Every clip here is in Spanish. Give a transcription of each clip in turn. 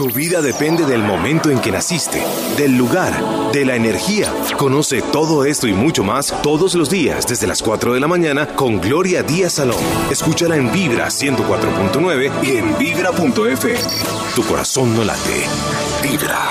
Tu vida depende del momento en que naciste, del lugar, de la energía. Conoce todo esto y mucho más todos los días desde las 4 de la mañana con Gloria Díaz Salón. Escúchala en Vibra 104.9 y en vibra.f. Tu corazón no late. Vibra.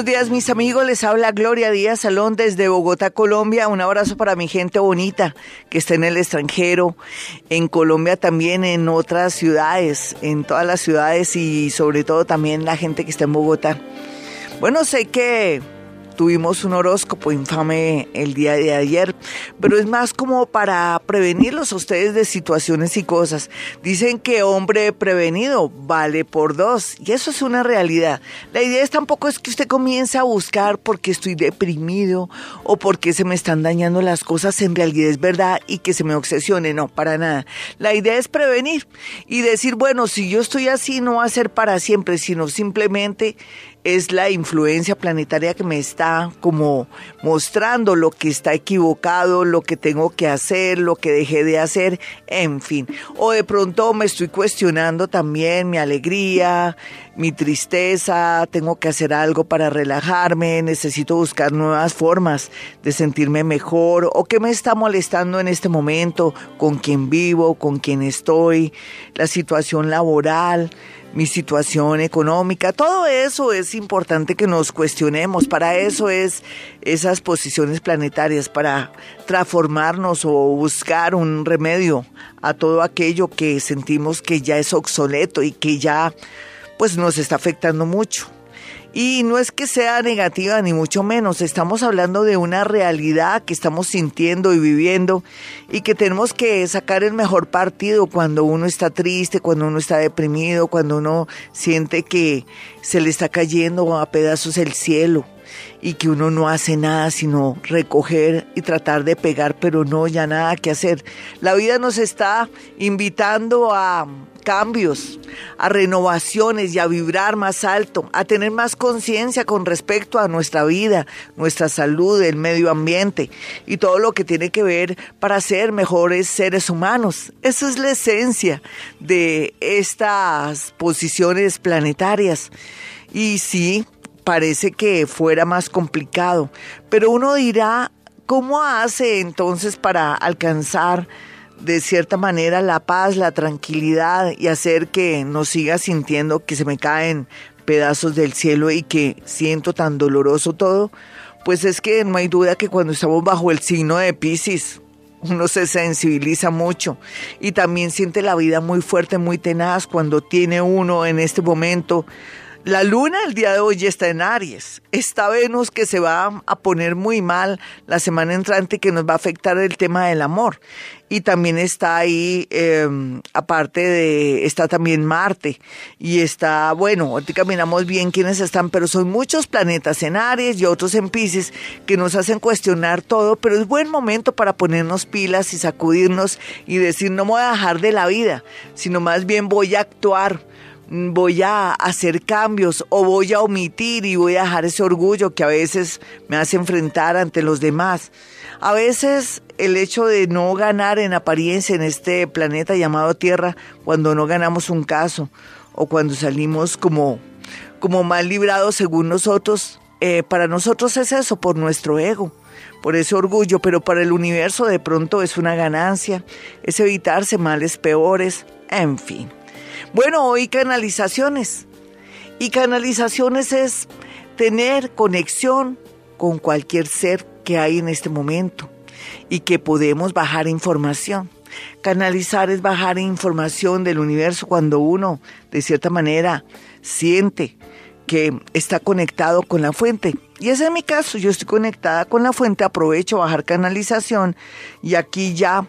Buenos días mis amigos, les habla Gloria Díaz Salón desde Bogotá, Colombia. Un abrazo para mi gente bonita que está en el extranjero, en Colombia también, en otras ciudades, en todas las ciudades y sobre todo también la gente que está en Bogotá. Bueno, sé que tuvimos un horóscopo infame el día de ayer, pero es más como para prevenirlos a ustedes de situaciones y cosas. Dicen que hombre prevenido vale por dos, y eso es una realidad. La idea es tampoco es que usted comience a buscar porque estoy deprimido o porque se me están dañando las cosas, en realidad es verdad y que se me obsesione, no, para nada. La idea es prevenir y decir, bueno, si yo estoy así no va a ser para siempre, sino simplemente es la influencia planetaria que me está como mostrando lo que está equivocado, lo que tengo que hacer, lo que dejé de hacer, en fin. O de pronto me estoy cuestionando también mi alegría, mi tristeza, tengo que hacer algo para relajarme, necesito buscar nuevas formas de sentirme mejor o qué me está molestando en este momento, con quién vivo, con quién estoy, la situación laboral mi situación económica, todo eso es importante que nos cuestionemos, para eso es esas posiciones planetarias, para transformarnos o buscar un remedio a todo aquello que sentimos que ya es obsoleto y que ya pues nos está afectando mucho. Y no es que sea negativa ni mucho menos, estamos hablando de una realidad que estamos sintiendo y viviendo y que tenemos que sacar el mejor partido cuando uno está triste, cuando uno está deprimido, cuando uno siente que se le está cayendo a pedazos el cielo y que uno no hace nada sino recoger y tratar de pegar, pero no ya nada que hacer. La vida nos está invitando a cambios, a renovaciones y a vibrar más alto, a tener más conciencia con respecto a nuestra vida, nuestra salud, el medio ambiente y todo lo que tiene que ver para ser mejores seres humanos. Esa es la esencia de estas posiciones planetarias. Y sí, parece que fuera más complicado, pero uno dirá, ¿cómo hace entonces para alcanzar de cierta manera la paz, la tranquilidad y hacer que nos siga sintiendo que se me caen pedazos del cielo y que siento tan doloroso todo, pues es que no hay duda que cuando estamos bajo el signo de Pisces, uno se sensibiliza mucho y también siente la vida muy fuerte, muy tenaz cuando tiene uno en este momento la luna el día de hoy está en Aries. Está Venus que se va a poner muy mal la semana entrante que nos va a afectar el tema del amor. Y también está ahí, em, aparte de, está también Marte. Y está, bueno, ahorita caminamos bien quiénes están, pero son muchos planetas en Aries y otros en Pisces que nos hacen cuestionar todo, pero es buen momento para ponernos pilas y sacudirnos y decir, no me voy a dejar de la vida, sino más bien voy a actuar voy a hacer cambios o voy a omitir y voy a dejar ese orgullo que a veces me hace enfrentar ante los demás. A veces el hecho de no ganar en apariencia en este planeta llamado Tierra, cuando no ganamos un caso o cuando salimos como, como mal librados según nosotros, eh, para nosotros es eso, por nuestro ego por ese orgullo, pero para el universo de pronto es una ganancia, es evitarse males peores, en fin. Bueno, hoy canalizaciones. Y canalizaciones es tener conexión con cualquier ser que hay en este momento y que podemos bajar información. Canalizar es bajar información del universo cuando uno, de cierta manera, siente que está conectado con la fuente. Y ese es mi caso, yo estoy conectada con la fuente, aprovecho bajar canalización y aquí ya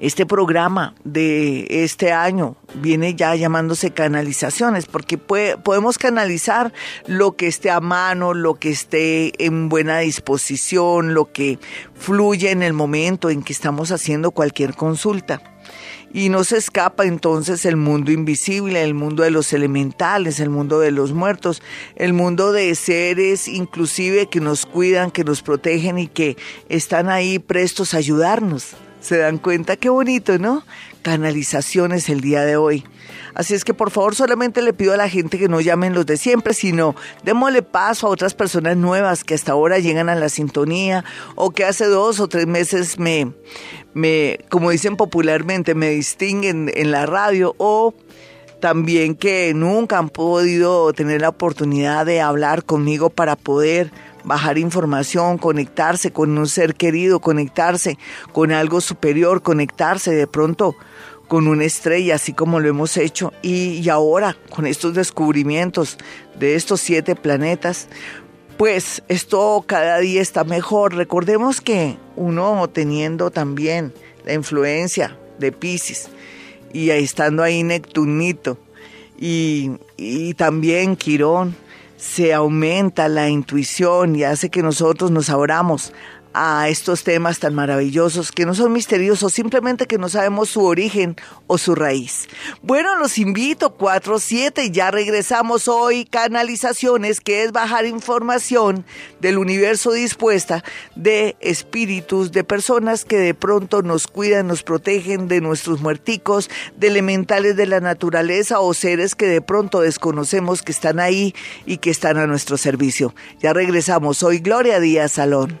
este programa de este año viene ya llamándose canalizaciones, porque podemos canalizar lo que esté a mano, lo que esté en buena disposición, lo que fluye en el momento en que estamos haciendo cualquier consulta. y no se escapa entonces el mundo invisible, el mundo de los elementales, el mundo de los muertos, el mundo de seres inclusive que nos cuidan, que nos protegen y que están ahí prestos a ayudarnos. ¿Se dan cuenta? Qué bonito, ¿no? Canalizaciones el día de hoy. Así es que por favor solamente le pido a la gente que no llamen los de siempre, sino démosle paso a otras personas nuevas que hasta ahora llegan a la sintonía o que hace dos o tres meses me, me como dicen popularmente, me distinguen en la radio o también que nunca han podido tener la oportunidad de hablar conmigo para poder bajar información, conectarse con un ser querido, conectarse con algo superior, conectarse de pronto con una estrella, así como lo hemos hecho, y, ahora con estos descubrimientos de estos siete planetas, pues esto cada día está mejor. Recordemos que uno teniendo también la influencia de Pisces y estando ahí Neptunito y, y también Quirón, se aumenta la intuición y hace que nosotros nos abramos a estos temas tan maravillosos que no son misteriosos, simplemente que no sabemos su origen o su raíz. Bueno, los invito 4-7 y ya regresamos hoy canalizaciones, que es bajar información del universo dispuesta de espíritus, de personas que de pronto nos cuidan, nos protegen de nuestros muerticos, de elementales de la naturaleza o seres que de pronto desconocemos que están ahí y que están a nuestro servicio. Ya regresamos hoy, Gloria Díaz Salón.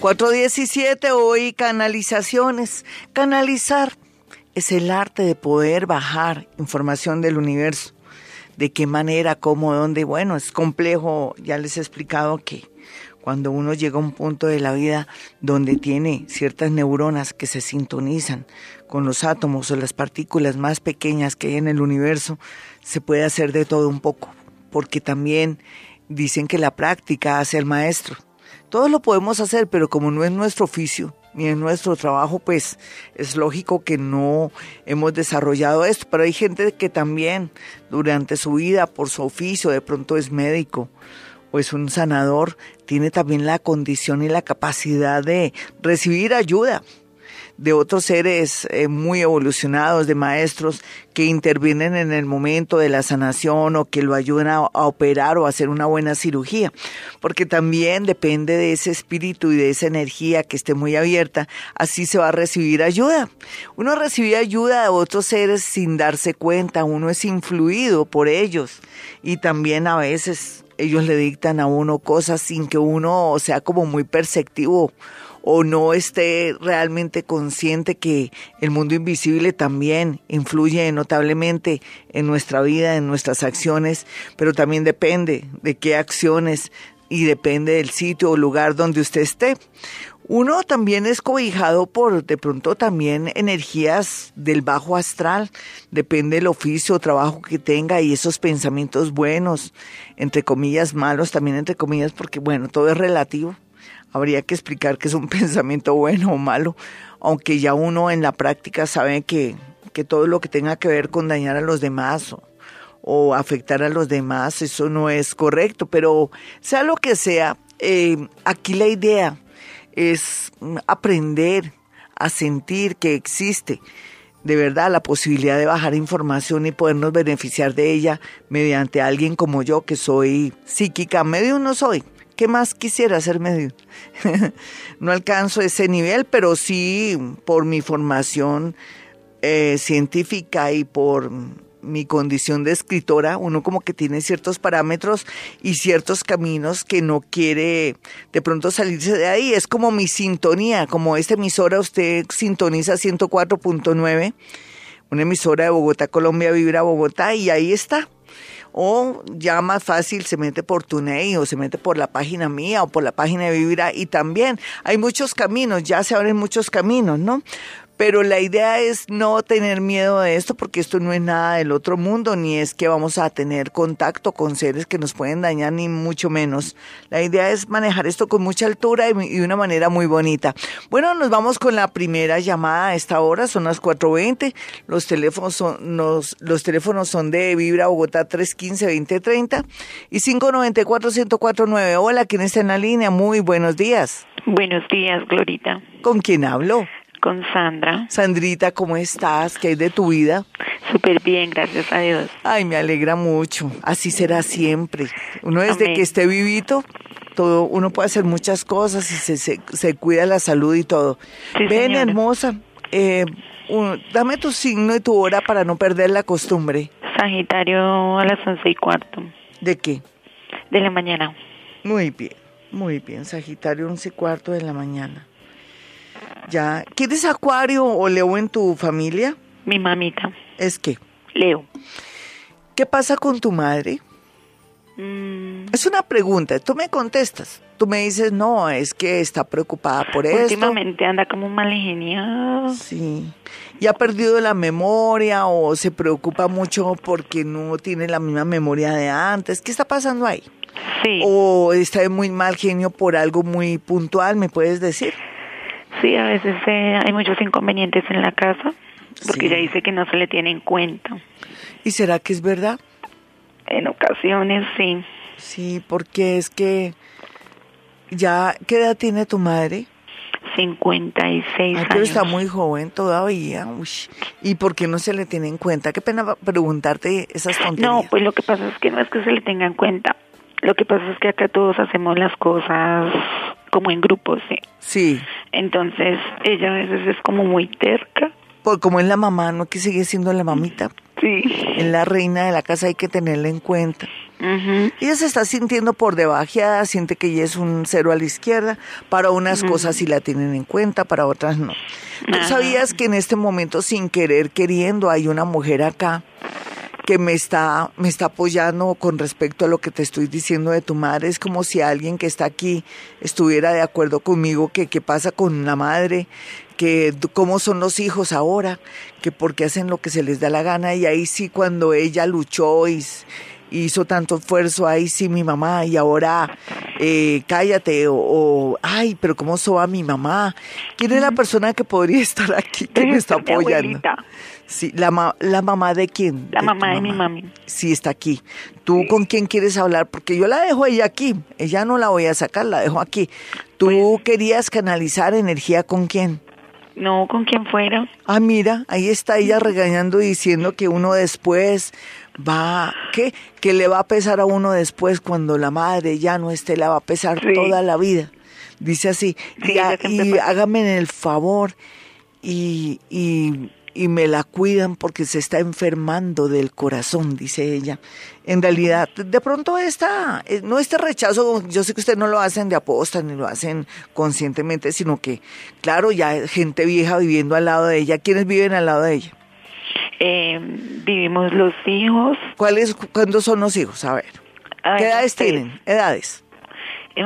417 hoy canalizaciones. Canalizar es el arte de poder bajar información del universo. De qué manera, cómo, dónde. Bueno, es complejo. Ya les he explicado que cuando uno llega a un punto de la vida donde tiene ciertas neuronas que se sintonizan con los átomos o las partículas más pequeñas que hay en el universo, se puede hacer de todo un poco. Porque también dicen que la práctica hace al maestro. Todos lo podemos hacer, pero como no es nuestro oficio ni es nuestro trabajo, pues es lógico que no hemos desarrollado esto. Pero hay gente que también durante su vida, por su oficio, de pronto es médico o es un sanador, tiene también la condición y la capacidad de recibir ayuda de otros seres eh, muy evolucionados, de maestros que intervienen en el momento de la sanación o que lo ayudan a, operar o a hacer una buena cirugía, porque también depende de ese espíritu y de esa energía que esté muy abierta, así se va a recibir ayuda. Uno recibe ayuda de otros seres sin darse cuenta, uno es influido por ellos y también a veces ellos le dictan a uno cosas sin que uno sea como muy perceptivo o no esté realmente consciente que el mundo invisible también influye notablemente en nuestra vida, en nuestras acciones, pero también depende de qué acciones y depende del sitio o lugar donde usted esté. Uno también es cobijado por de pronto también energías del bajo astral, depende del oficio o trabajo que tenga y esos pensamientos buenos, entre comillas malos, también entre comillas, porque bueno, todo es relativo habría que explicar que es un pensamiento bueno o malo, aunque ya uno en la práctica sabe que, que todo lo que tenga que ver con dañar a los demás o, afectar a los demás, eso no es correcto, pero sea lo que sea, eh, aquí la idea es aprender a sentir que existe de verdad la posibilidad de bajar información y podernos beneficiar de ella mediante alguien como yo que soy psíquica, medio no soy, ¿Qué más quisiera medio? no alcanzo ese nivel, pero sí por mi formación eh, científica y por mi condición de escritora, uno como que tiene ciertos parámetros y ciertos caminos que no quiere de pronto salirse de ahí. Es como mi sintonía, como esta emisora, usted sintoniza 104.9, una emisora de Bogotá, Colombia, Vibra Bogotá, y ahí está o ya más fácil se mete por TuneIn o se mete por la página mía o por la página de Vibra y también hay muchos caminos, ya se abren muchos caminos, ¿no? Pero la idea es no tener miedo de esto porque esto no es nada del otro mundo, ni es que vamos a tener contacto con seres que nos pueden dañar, ni mucho menos. La idea es manejar esto con mucha altura y de una manera muy bonita. Bueno, nos vamos con la primera llamada a esta hora, son las 4.20. Los teléfonos son, los, los teléfonos son de Vibra Bogotá 315-2030 y 594-1049. Hola, ¿quién está en la línea? Muy buenos días. Buenos días, Glorita. ¿Con quién hablo? Con Sandra. Sandrita, ¿cómo estás? ¿Qué hay de tu vida? Súper bien, gracias a Dios. Ay, me alegra mucho. Así será siempre. Uno desde que esté vivito, todo, uno puede hacer muchas cosas y se, se, cuida la salud y todo. Ven, hermosa, eh, dame tu signo y tu hora para no perder la costumbre. Sagitario a las once y cuarto. ¿De qué? De la mañana. Muy bien, muy bien. Sagitario once y cuarto de la mañana. Ya. ¿Quieres Acuario o Leo en tu familia? Mi mamita. ¿Es qué? Leo. ¿Qué pasa con tu madre? Mm. Es una pregunta, tú me contestas. Tú me dices, no, es que está preocupada por eso. Últimamente anda como mal ingeniado. Sí. ¿Y ha perdido la memoria o se preocupa mucho porque no tiene la misma memoria de antes? ¿Qué está pasando ahí? Sí. ¿O está de muy mal genio por algo muy puntual, me puedes decir? Sí, a veces eh, hay muchos inconvenientes en la casa porque ella dice que no se le tiene en cuenta. ¿Y será que es verdad? En ocasiones sí. Sí, porque es que ya, ¿qué edad tiene tu madre? 56 Ay, años. Pero está muy joven todavía. ¿Y por qué no se le tiene en cuenta? Qué pena preguntarte esas tonterías. No, pues lo que pasa es que no es que se le tenga en cuenta. Lo que pasa es que acá todos hacemos las cosas como en grupos, ¿sí? Sí. Entonces, ella a veces es como muy terca. Pues como es la mamá, ¿no? Que sigue siendo la mamita. Sí. Es la reina de la casa, hay que tenerla en cuenta. Ella se está sintiendo por debajeada, siente que ella es un cero a la izquierda. Para unas cosas sí la tienen en cuenta, para otras no. ¿Tú sabías que en este momento, sin querer, queriendo, hay una mujer acá que me está, me está apoyando con respecto a lo que te estoy diciendo de tu madre. Es como si alguien que está aquí estuviera de acuerdo conmigo que qué pasa con la madre, que cómo son los hijos ahora, que porque hacen lo que se les da la gana. Y ahí sí cuando ella luchó y hizo tanto esfuerzo, ahí sí mi mamá, y ahora eh, cállate, o, ay, pero ¿cómo soba mi mamá? ¿Quién es la persona que podría estar aquí que me está apoyando? Sí, la, la mamá de quién? La mamá de mi mami. Sí, está aquí. ¿Tú con quién quieres hablar? Porque yo la dejo ella aquí. Ella no la voy a sacar, la dejo aquí. ¿Tú pues querías canalizar energía con quién? No, con quien fuera. Ah, mira, ahí está ella regañando diciendo que uno después va, ¿qué? Que le va a pesar a uno después cuando la madre ya no esté, la va a pesar toda la vida. Dice así, y, y hágame el favor y, y y me la cuidan porque se está enfermando del corazón, dice ella. En realidad, de pronto esta, eh, no este rechazo, yo sé que ustedes no lo hacen de aposta ni lo hacen conscientemente, sino que, claro, ya gente vieja viviendo al lado de ella. ¿Quiénes viven al lado de ella? Eh, vivimos los hijos. ¿Cuáles, cuándo son los hijos? A ver. ¿Qué edades tienen? ¿Edades? Eh,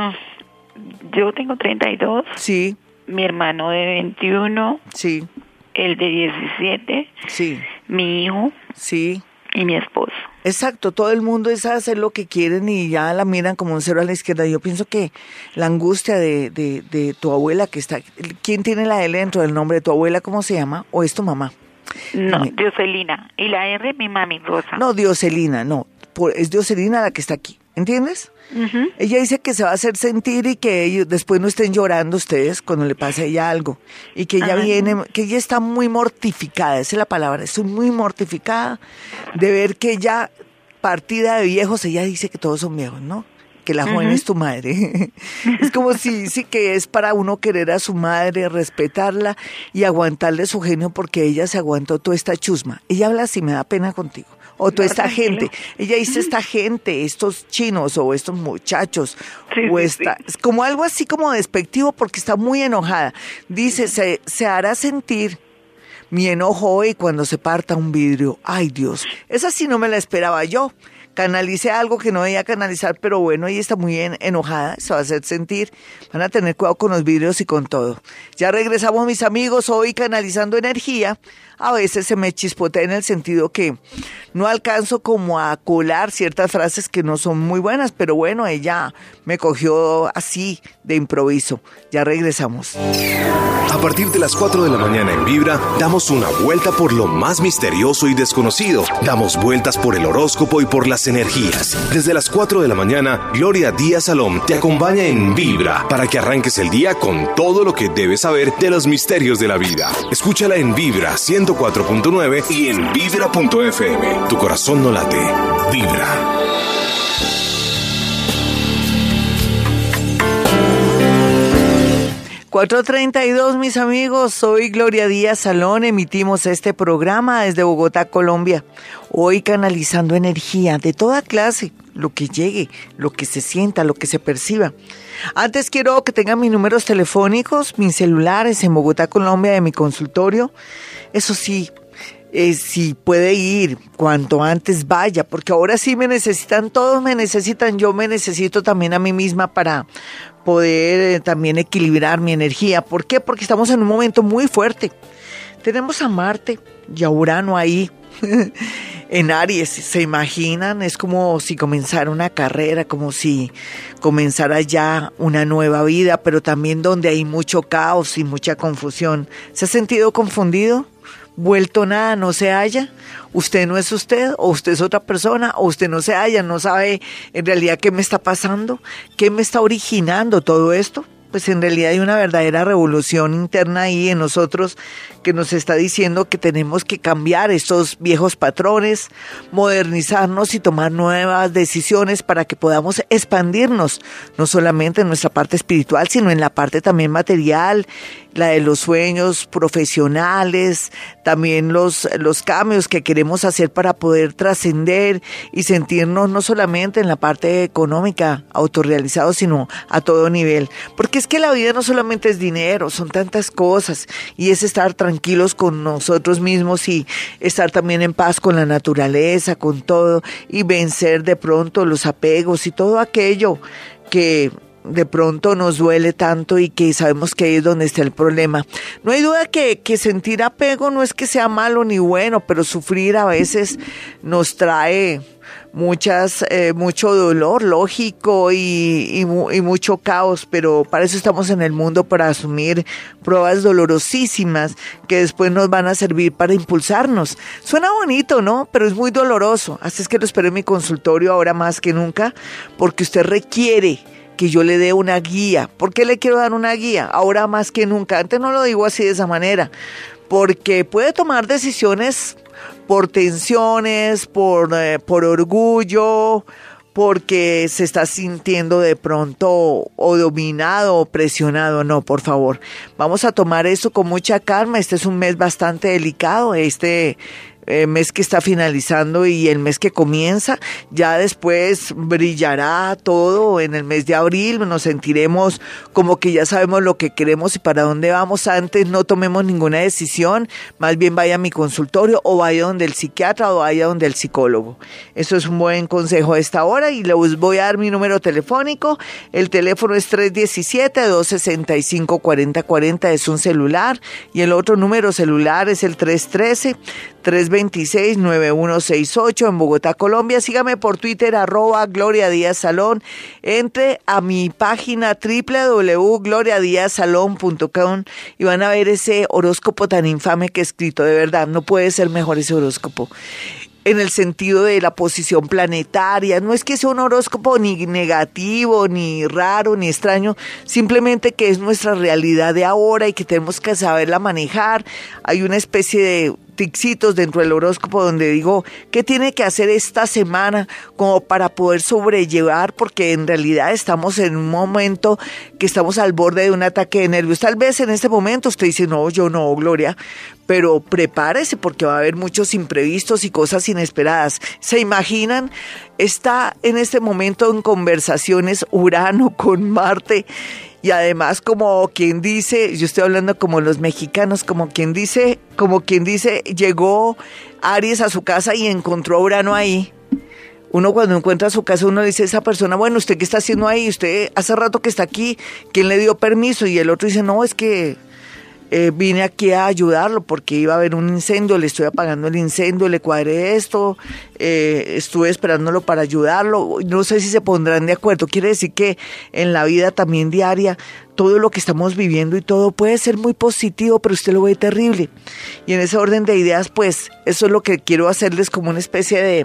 yo tengo 32. Sí. Mi hermano de 21. Sí el de 17, sí. mi hijo, sí. y mi esposo. Exacto, todo el mundo es hacer lo que quieren y ya la miran como un cero a la izquierda. Yo pienso que la angustia de, de, de tu abuela que está... ¿Quién tiene la L dentro del nombre de tu abuela? ¿Cómo se llama? ¿O es tu mamá? No, Dioselina. Y la R, mi mami, Rosa. No, Dioselina, no. es Dioselina la que está aquí. ¿Entiendes? Ella dice que se va a hacer sentir y que ellos después no estén llorando ustedes cuando le pase a ella algo. Y que ella viene, que ella está muy mortificada, esa es la palabra, estoy muy mortificada de ver que ella, partida de viejos, ella dice que todos son viejos, ¿no? que la joven es tu madre. es como si sí que es para uno querer a su madre, respetarla y aguantarle su genio porque ella se aguantó toda esta chusma. Ella habla así, me da pena contigo o toda esta gente. Ella dice esta gente, estos chinos o estos muchachos, o esta, es como algo así como despectivo porque está muy enojada. Dice, se, se hará sentir mi enojo hoy cuando se parta un vidrio. Ay Dios, esa sí no me la esperaba yo. Canalice algo que no debía canalizar, pero bueno, ella está muy enojada, se va a hacer sentir. Van a tener cuidado con los vidrios y con todo. Ya regresamos, mis amigos, hoy canalizando energía a veces se me chispotea en el sentido que no alcanzo como a colar ciertas frases que no son muy buenas, pero bueno, ella me cogió así de improviso. Ya regresamos. A partir de las 4 de la mañana en Vibra, damos una vuelta por lo más misterioso y desconocido. Damos vueltas por el horóscopo y por las energías. Desde las 4 de la mañana, Gloria Díaz Salom te acompaña en Vibra para que arranques el día con todo lo que debes saber de los misterios de la vida. Escúchala en Vibra 100 4.9 y en vibra.fm. Tu corazón no late, vibra. ...432 mis amigos, soy Gloria Díaz Salón, emitimos este programa desde Bogotá, Colombia. Hoy canalizando energía de toda clase, lo que llegue, lo que se sienta, lo que se perciba. Antes quiero que tengan mis números telefónicos, mis celulares en Bogotá, Colombia, de mi consultorio. Eso sí, eh, si puede ir, cuanto antes vaya, porque ahora sí me necesitan, todos me necesitan, yo me necesito también a mí misma para poder eh, también equilibrar mi energía. ¿Por qué? Porque estamos en un momento muy fuerte. Tenemos a Marte y a Urano ahí. en Aries, ¿se imaginan? Es como si comenzara una carrera, como si comenzara ya una nueva vida, pero también donde hay mucho caos y mucha confusión. ¿Se ha sentido confundido? Vuelto nada, no se halla, usted no es usted, o usted es otra persona, o usted no se halla, no sabe en realidad qué me está pasando, qué me está originando todo esto. Pues en realidad hay una verdadera revolución interna ahí en nosotros que nos está diciendo que tenemos que cambiar estos viejos patrones, modernizarnos y tomar nuevas decisiones para que podamos expandirnos, no solamente en nuestra parte espiritual, sino en la parte también material, la de los sueños profesionales, también los, los cambios que queremos hacer para poder trascender y sentirnos no solamente en la parte económica autorrealizados, sino a todo nivel. Porque es que la vida no solamente es dinero, son tantas cosas y es estar tranquilos con nosotros mismos y estar también en paz con la naturaleza, con todo y vencer de pronto los apegos y todo aquello que de pronto nos duele tanto y que sabemos que ahí es donde está el problema. No hay duda que, sentir apego no es que sea malo ni bueno, pero sufrir a veces nos trae muchas, eh, mucho dolor lógico y, y, mucho caos, pero para eso estamos en el mundo, para asumir pruebas dolorosísimas que después nos van a servir para impulsarnos. Suena bonito, ¿no? Pero es muy doloroso. Así es que lo espero en mi consultorio ahora más que nunca, porque usted requiere que yo le dé una guía. ¿Por qué le quiero dar una guía? Ahora más que nunca. Antes no lo digo así de esa manera, porque puede tomar decisiones por tensiones, por, eh, por orgullo, porque se está sintiendo de pronto o dominado o presionado. No, por favor, vamos a tomar eso con mucha calma. Este es un mes bastante delicado. Este eh, mes que está finalizando y el mes que comienza. Ya después brillará todo en el mes de abril. Nos sentiremos como que ya sabemos lo que queremos y para dónde vamos. Antes no tomemos ninguna decisión. Más bien vaya a mi consultorio o vaya donde el psiquiatra o vaya donde el psicólogo. Eso es un buen consejo a esta hora y les voy a dar mi número telefónico. El teléfono es 317-265-4040. Es un celular y el otro número celular es el 313 326-9168 en Bogotá, Colombia. Sígame por Twitter, arroba Gloria Díaz Salón. Entre a mi página www.gloriadiazsalón.com y van a ver ese horóscopo tan infame que he escrito. De verdad, no puede ser mejor ese horóscopo en el sentido de la posición planetaria. No es que sea un horóscopo ni negativo, ni raro, ni extraño, simplemente que es nuestra realidad de ahora y que tenemos que saberla manejar. Hay una especie de tixitos dentro del horóscopo donde digo qué tiene que hacer esta semana como para poder sobrellevar porque en realidad estamos en un momento que estamos al borde de un ataque de nervios. Tal vez en este momento usted dice, no, yo no, Gloria, pero prepárese porque va a haber muchos imprevistos y cosas inesperadas. ¿Se imaginan? Está en este momento en conversaciones Urano con Marte y además como quien dice, yo estoy hablando como los mexicanos, como quien dice, como quien dice, llegó Aries a su casa y encontró a Urano ahí. Uno cuando encuentra su casa, uno dice a esa persona, bueno, ¿usted qué está haciendo ahí? Usted hace rato que está aquí, ¿quién le dio permiso? Y el otro dice, no, es que eh, vine aquí a ayudarlo porque iba a haber un incendio, le estoy apagando el incendio, le cuadré esto, eh, estuve esperándolo para ayudarlo, no sé si se pondrán de acuerdo, quiere decir que en la vida también diaria todo lo que estamos viviendo y todo puede ser muy positivo, pero usted lo ve terrible. Y en ese orden de ideas, pues eso es lo que quiero hacerles como una especie de,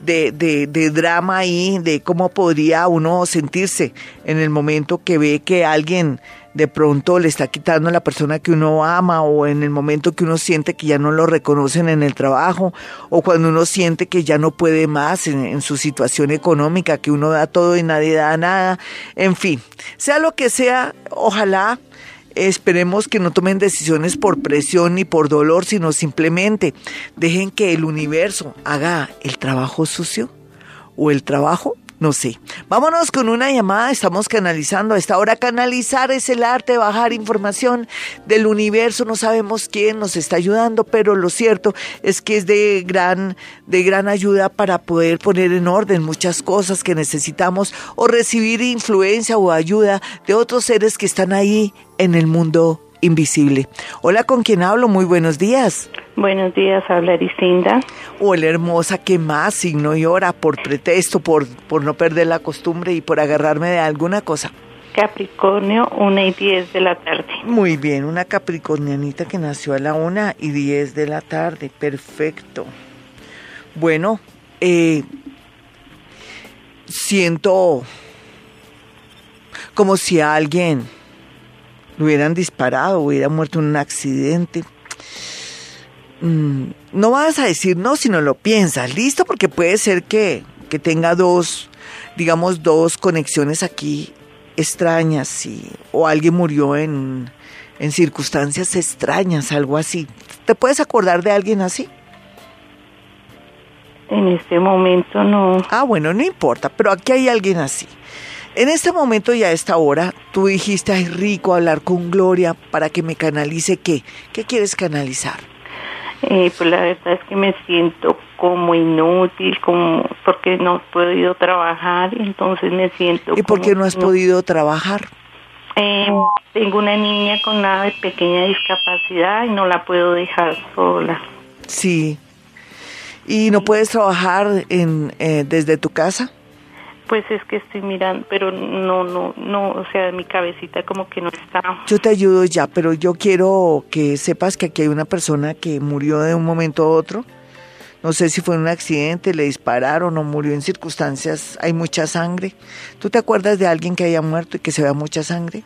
de, de, de, drama ahí, de cómo podría uno sentirse en el momento que ve que alguien de pronto le está quitando a la persona que uno ama o en el momento que uno siente que ya no lo reconocen en el trabajo o cuando uno siente que ya no puede más en, en su situación económica, que uno da todo y nadie da nada, en fin, sea lo que sea, ojalá esperemos que no tomen decisiones por presión ni por dolor, sino simplemente dejen que el universo haga el trabajo sucio o el trabajo no sé. Vámonos con una llamada. Estamos canalizando. A esta hora canalizar es el arte de bajar información del universo. No sabemos quién nos está ayudando, pero lo cierto es que es de gran, de gran ayuda para poder poner en orden muchas cosas que necesitamos o recibir influencia o ayuda de otros seres que están ahí en el mundo invisible. Hola, ¿con quién hablo? Muy buenos días. Buenos días, habla Ericinda. Hola, hermosa, ¿qué más? Signo y hora, por pretexto, por, por no perder la costumbre y por agarrarme de alguna cosa. Capricornio, una y diez de la tarde. Muy bien, una capricornianita que nació a la una y diez de la tarde. Perfecto. Bueno, eh, siento como si alguien lo hubieran disparado, hubiera muerto en un accidente. Mm, no vas a decir no si no lo piensas, listo, porque puede ser que, que tenga dos, digamos, dos conexiones aquí extrañas y, o alguien murió en, en circunstancias extrañas, algo así. ¿Te puedes acordar de alguien así? En este momento no. Ah, bueno, no importa, pero aquí hay alguien así. En este momento y a esta hora, tú dijiste, ay, rico hablar con Gloria para que me canalice qué. ¿Qué quieres canalizar? Eh, pues la verdad es que me siento como inútil, como porque no he podido trabajar, entonces me siento. ¿Y por qué no has podido trabajar? Eh, tengo una niña con una pequeña discapacidad y no la puedo dejar sola. Sí. ¿Y no puedes trabajar en, eh, desde tu casa? Pues es que estoy mirando, pero no, no, no, o sea, mi cabecita como que no está. Yo te ayudo ya, pero yo quiero que sepas que aquí hay una persona que murió de un momento a otro. No sé si fue en un accidente, le dispararon o murió en circunstancias, hay mucha sangre. ¿Tú te acuerdas de alguien que haya muerto y que se vea mucha sangre?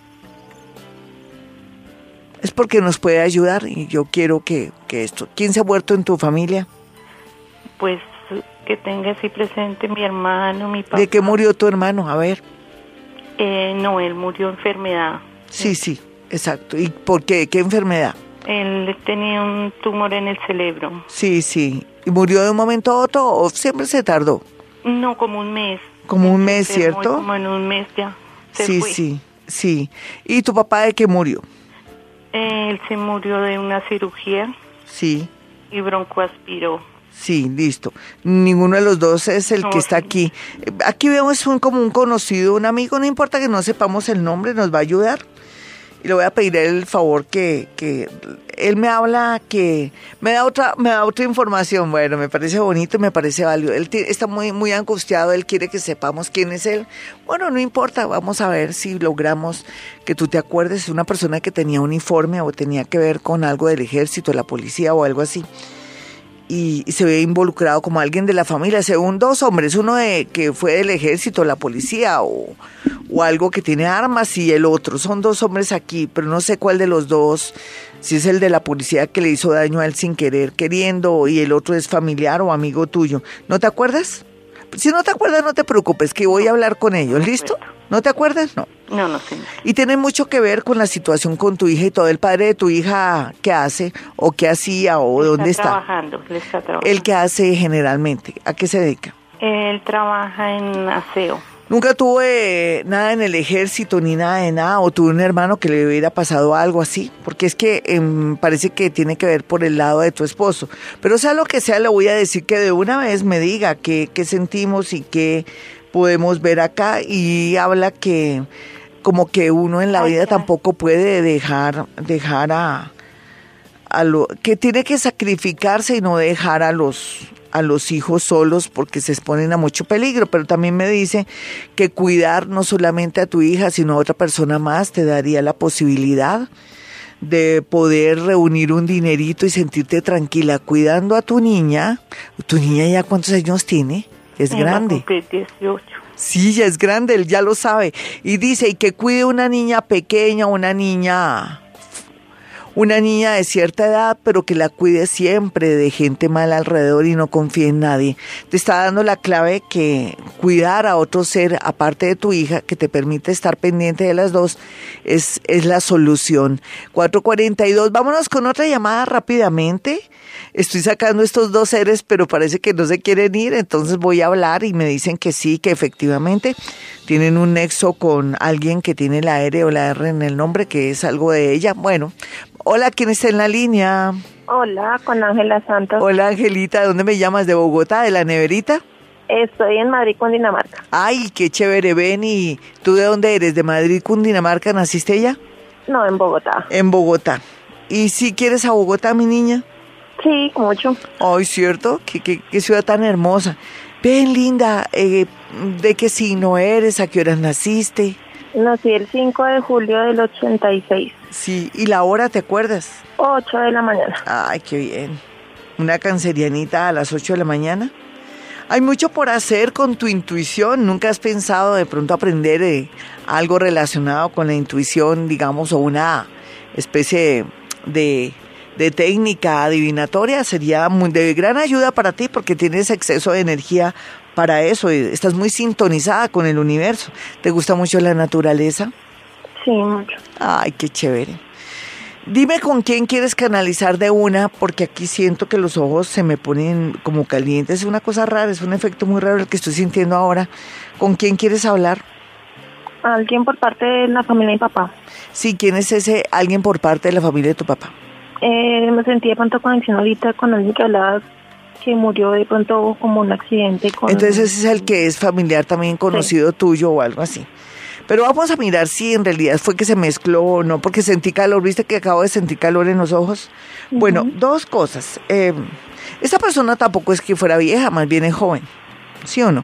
Es porque nos puede ayudar y yo quiero que, que esto. ¿Quién se ha muerto en tu familia? Pues que tenga así presente mi hermano, mi papá. ¿De qué murió tu hermano? A ver. Eh, no, él murió enfermedad. Sí, sí, exacto. ¿Y por qué? ¿Qué enfermedad? Él tenía un tumor en el cerebro. Sí, sí. ¿Y murió de un momento a otro o siempre se tardó? No, como un mes. Como un mes, ¿cierto? Como en un mes ya. Se sí, fue. sí, sí. ¿Y tu papá de qué murió? Él se murió de una cirugía Sí. y broncoaspiró. Sí, listo. Ninguno de los dos es el No, que está aquí. Aquí vemos un, como un conocido, un amigo, no importa que no sepamos el nombre, nos va a ayudar. Y le voy a pedir el favor que, que él me habla, que me da otra, me da otra información. Bueno, me parece bonito, me parece válido. Él está muy, muy angustiado, él quiere que sepamos quién es él. Bueno, no importa, vamos a ver si logramos que tú te acuerdes. Es una persona que tenía uniforme o tenía que ver con algo del ejército, la policía o algo así y, se ve involucrado como alguien de la familia, según dos hombres, uno de que fue del ejército, la policía o, o algo que tiene armas y el otro. Son dos hombres aquí, pero no sé cuál de los dos, si es el de la policía que le hizo daño a él sin querer, queriendo, y el otro es familiar o amigo tuyo. ¿No te acuerdas? Si no te acuerdas, no te preocupes, que voy a hablar con ellos, ¿listo? ¿No te acuerdas? No. No, no sé. Y tiene mucho que ver con la situación con tu hija y todo. El padre de tu hija, ¿qué hace? ¿O qué hacía? ¿O dónde está? trabajando, está trabajando. ¿El que hace generalmente? ¿A qué se dedica? Él trabaja en aseo. Nunca tuve nada en el ejército ni nada de nada, o tuve un hermano que le hubiera pasado algo así, porque es que em, parece que tiene que ver por el lado de tu esposo. Pero sea lo que sea, le voy a decir que de una vez me diga qué, qué sentimos y qué podemos ver acá. Y habla que como que uno en la vida tampoco puede dejar, dejar a, a lo, que tiene que sacrificarse y no dejar a los a los hijos solos porque se exponen a mucho peligro, pero también me dice que cuidar no solamente a tu hija, sino a otra persona más te daría la posibilidad de poder reunir un dinerito y sentirte tranquila cuidando a tu niña. ¿Tu niña ya cuántos años tiene? Es grande. 18. Sí, ya es grande, él ya lo sabe. Y dice, y que cuide una niña pequeña, una niña una niña de cierta edad, pero que la cuide siempre de gente mala alrededor y no confíe en nadie. Te está dando la clave que cuidar a otro ser, aparte de tu hija, que te permite estar pendiente de las dos, es, es la solución. 442, vámonos con otra llamada rápidamente. Estoy sacando estos dos seres, pero parece que no se quieren ir, entonces voy a hablar y me dicen que sí, que efectivamente tienen un nexo con alguien que tiene la R o la R en el nombre, que es algo de ella. Bueno, Hola, ¿quién está en la línea? Hola, con Ángela Santos. Hola, Angelita, ¿dónde me llamas? ¿De Bogotá, de la neverita? Estoy en Madrid, Cundinamarca. Ay, qué chévere, ven. ¿Y tú de dónde eres? ¿De Madrid, Cundinamarca? ¿Naciste ya? No, en Bogotá. En Bogotá. ¿Y si quieres a Bogotá, mi niña? Sí, mucho. Ay, ¿cierto? Qué, qué, ciudad tan hermosa. Ven, linda, eh, ¿de qué signo eres? ¿A qué horas naciste? Nací el 5 de julio del 86. Sí, ¿y la hora te acuerdas? 8 de la mañana. Ay, qué bien. Una cancerianita a las 8 de la mañana. Hay mucho por hacer con tu intuición. ¿Nunca has pensado de pronto aprender eh, algo relacionado con la intuición, digamos, o una especie de, de técnica adivinatoria? Sería muy, de gran ayuda para ti porque tienes exceso de energía para eso. Estás muy sintonizada con el universo. ¿Te gusta mucho la naturaleza? Sí, mucho. Ay, qué chévere. Dime con quién quieres canalizar de una, porque aquí siento que los ojos se me ponen como calientes. Es una cosa rara, es un efecto muy raro el que estoy sintiendo ahora. ¿Con quién quieres hablar? Alguien por parte de la familia de mi papá. Sí, ¿quién es ese alguien por parte de la familia de tu papá? Eh, me sentí de pronto conexión ahorita con alguien que hablaba que murió de pronto como un accidente. Con Entonces ese es el que es familiar también conocido tuyo o algo así. Pero vamos a mirar si en realidad fue que se mezcló o no, porque sentí calor, viste que acabo de sentir calor en los ojos. Bueno, dos cosas. Eh, esta persona tampoco es que fuera vieja, más bien es joven, ¿sí o no?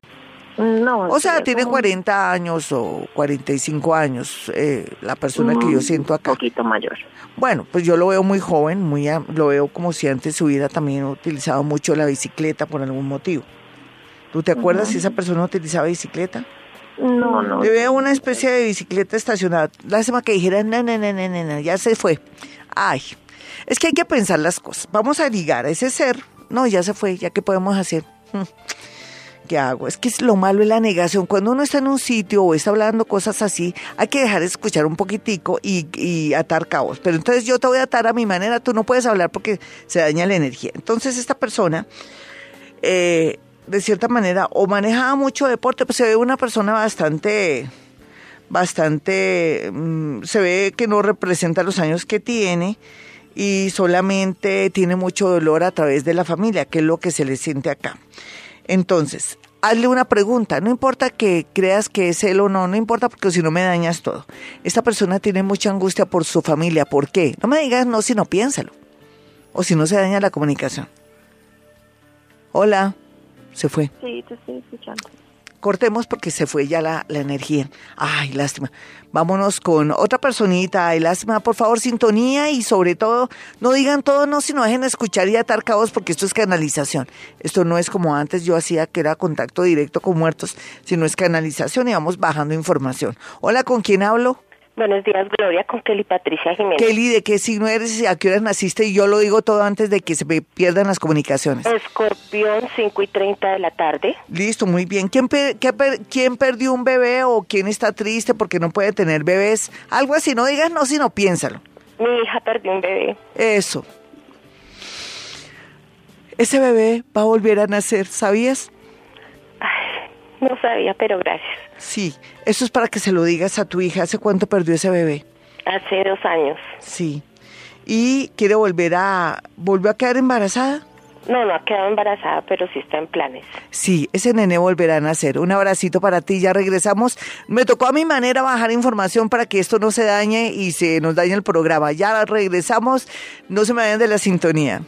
No. O sea, tiene 40 años o 45 años eh, la persona que yo mm, siento acá. Un poquito mayor. Bueno, pues yo lo veo muy joven, muy lo veo como si antes hubiera también utilizado mucho la bicicleta por algún motivo. ¿Tú te acuerdas si esa persona utilizaba bicicleta? No, no. Le veo una especie de bicicleta estacionada. Lástima que dijera, no, no, no, no, no, ya se fue. Ay, es que hay que pensar las cosas. Vamos a ligar a ese ser. No, ya se fue, ya qué podemos hacer. ¿Qué hago? Es que lo malo es la negación. Cuando uno está en un sitio o está hablando cosas así, hay que dejar de escuchar un poquitico y, y atar cabos. Pero entonces yo te voy a atar a mi manera, tú no puedes hablar porque se daña la energía. Entonces esta persona eh, de cierta manera, o manejaba mucho deporte, pues se ve una persona bastante, bastante, mm, se ve que no representa los años que tiene y solamente tiene mucho dolor a través de la familia, que es lo que se le siente acá. Entonces, hazle una pregunta, no importa que creas que es él o no, no importa porque si no me dañas todo. Esta persona tiene mucha angustia por su familia, ¿por qué? No me digas no, sino piénsalo. O si no se daña la comunicación. Hola. Se fue. Sí, te estoy escuchando. Cortemos porque se fue ya la, la energía. Ay, lástima. Vámonos con otra personita. Ay, lástima, por favor, sintonía y sobre todo, no digan todo, no, sino dejen escuchar y atar cabos porque esto es canalización. Esto no es como antes yo hacía que era contacto directo con muertos, sino es canalización y vamos bajando información. Hola, ¿con quién hablo? Buenos días, Gloria, con Kelly Patricia Jiménez. Kelly, ¿de qué signo eres y a qué hora naciste? Y yo lo digo todo antes de que se pierdan las comunicaciones. Escorpión, 5 y 30 de la tarde. Listo, muy bien. ¿Quién, ¿Quién perdió un bebé o quién está triste porque no puede tener bebés? Algo así, no digas no, sino piénsalo. Mi hija perdió un bebé. Eso. Ese bebé va a volver a nacer, ¿sabías? No sabía, pero gracias. Sí, eso es para que se lo digas a tu hija. ¿Hace cuánto perdió ese bebé? Hace dos años. Sí. ¿Y quiere volver a... ¿Volvió a quedar embarazada? No, no ha quedado embarazada, pero sí está en planes. Sí, ese nene volverá a nacer. Un abracito para ti, ya regresamos. Me tocó a mi manera bajar información para que esto no se dañe y se nos dañe el programa. Ya regresamos, no se me vayan de la sintonía.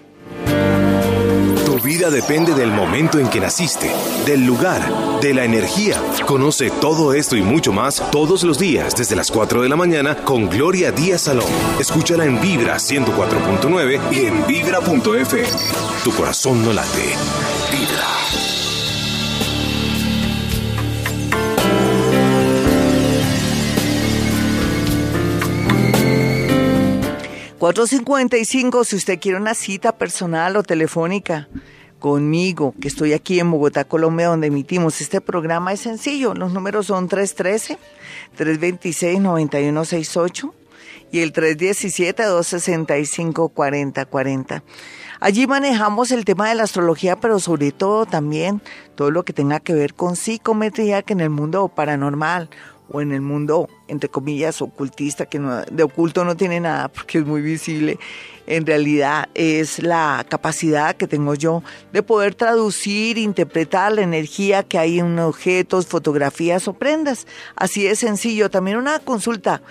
Vida depende del momento en que naciste, del lugar, de la energía. Conoce todo esto y mucho más todos los días desde las 4 de la mañana con Gloria Díaz Salón. Escúchala en Vibra 104.9 y en vibra.f. Tu corazón no late. Vibra. $4.55 si usted quiere una cita personal o telefónica conmigo, que estoy aquí en Bogotá, Colombia, donde emitimos este programa, es sencillo. Los números son 313-326-9168 y el 317-265-4040. Allí manejamos el tema de la astrología, pero sobre todo también todo lo que tenga que ver con psicometría, que en el mundo paranormal o en el mundo, entre comillas, ocultista, que no, de oculto no tiene nada porque es muy visible, en realidad es la capacidad que tengo yo de poder traducir, interpretar la energía que hay en objetos, fotografías o prendas. Así es sencillo. También una consulta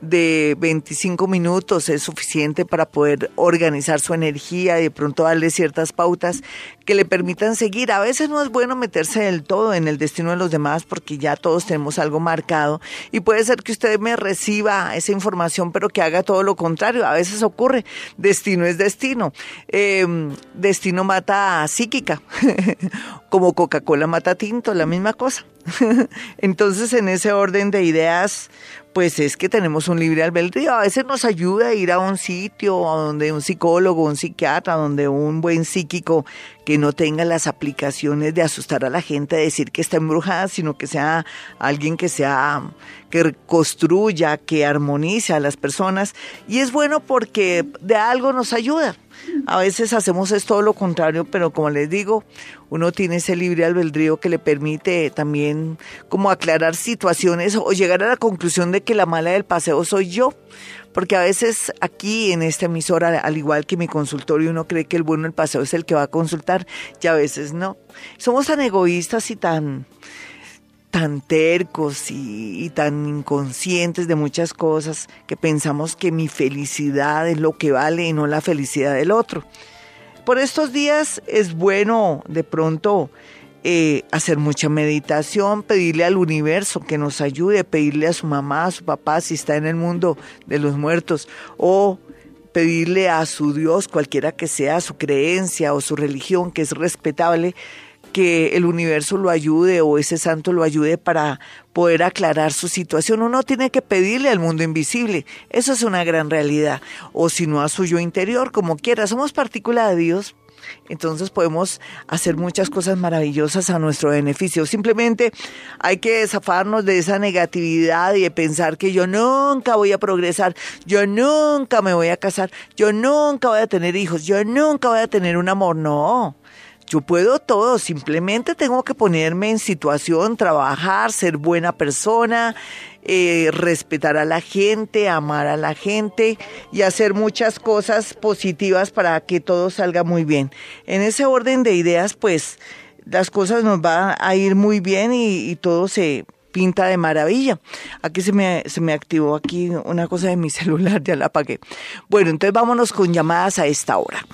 de 25 minutos es suficiente para poder organizar su energía y de pronto darle ciertas pautas que le permitan seguir. A veces no es bueno meterse del todo en el destino de los demás porque ya todos tenemos algo marcado y puede ser que usted me reciba esa información pero que haga todo lo contrario. A veces ocurre, destino es destino. Eh, destino mata psíquica, como Coca-Cola mata tinto, la misma cosa. Entonces en ese orden de ideas pues es que tenemos un libre albedrío. A veces nos ayuda a ir a un sitio a donde un psicólogo, un psiquiatra, donde un buen psíquico que no tenga las aplicaciones de asustar a la gente, de decir que está embrujada, sino que sea alguien que sea que construya, que armonice a las personas y es bueno porque de algo nos ayuda. A veces hacemos es todo lo contrario, pero como les digo, uno tiene ese libre albedrío que le permite también como aclarar situaciones o llegar a la conclusión de que la mala del paseo soy yo. Porque a veces aquí en esta emisora, al igual que mi consultorio, uno cree que el bueno del paseo es el que va a consultar y a veces no. Somos tan egoístas y tan tan tercos y, y, tan inconscientes de muchas cosas que pensamos que mi felicidad es lo que vale y no la felicidad del otro. Por estos días es bueno de pronto eh, hacer mucha meditación, pedirle al universo que nos ayude, pedirle a su mamá, a su papá si está en el mundo de los muertos o pedirle a su Dios, cualquiera que sea su creencia o su religión, que es respetable, que el universo lo ayude o ese santo lo ayude para poder aclarar su situación. Uno tiene que pedirle al mundo invisible. Eso es una gran realidad. O si no a su yo interior, como quiera. Somos partícula de Dios. Entonces podemos hacer muchas cosas maravillosas a nuestro beneficio. Simplemente hay que zafarnos de esa negatividad y de pensar que yo nunca voy a progresar, yo nunca me voy a casar, yo nunca voy a tener hijos, yo nunca voy a tener un amor. No, yo puedo todo, simplemente tengo que ponerme en situación, trabajar, ser buena persona, eh, respetar a la gente, amar a la gente y hacer muchas cosas positivas para que todo salga muy bien. En ese orden de ideas, pues las cosas nos van a ir muy bien y, todo se pinta de maravilla. Aquí se me, se me activó aquí una cosa de mi celular, ya la apagué. Bueno, entonces vámonos con llamadas a esta hora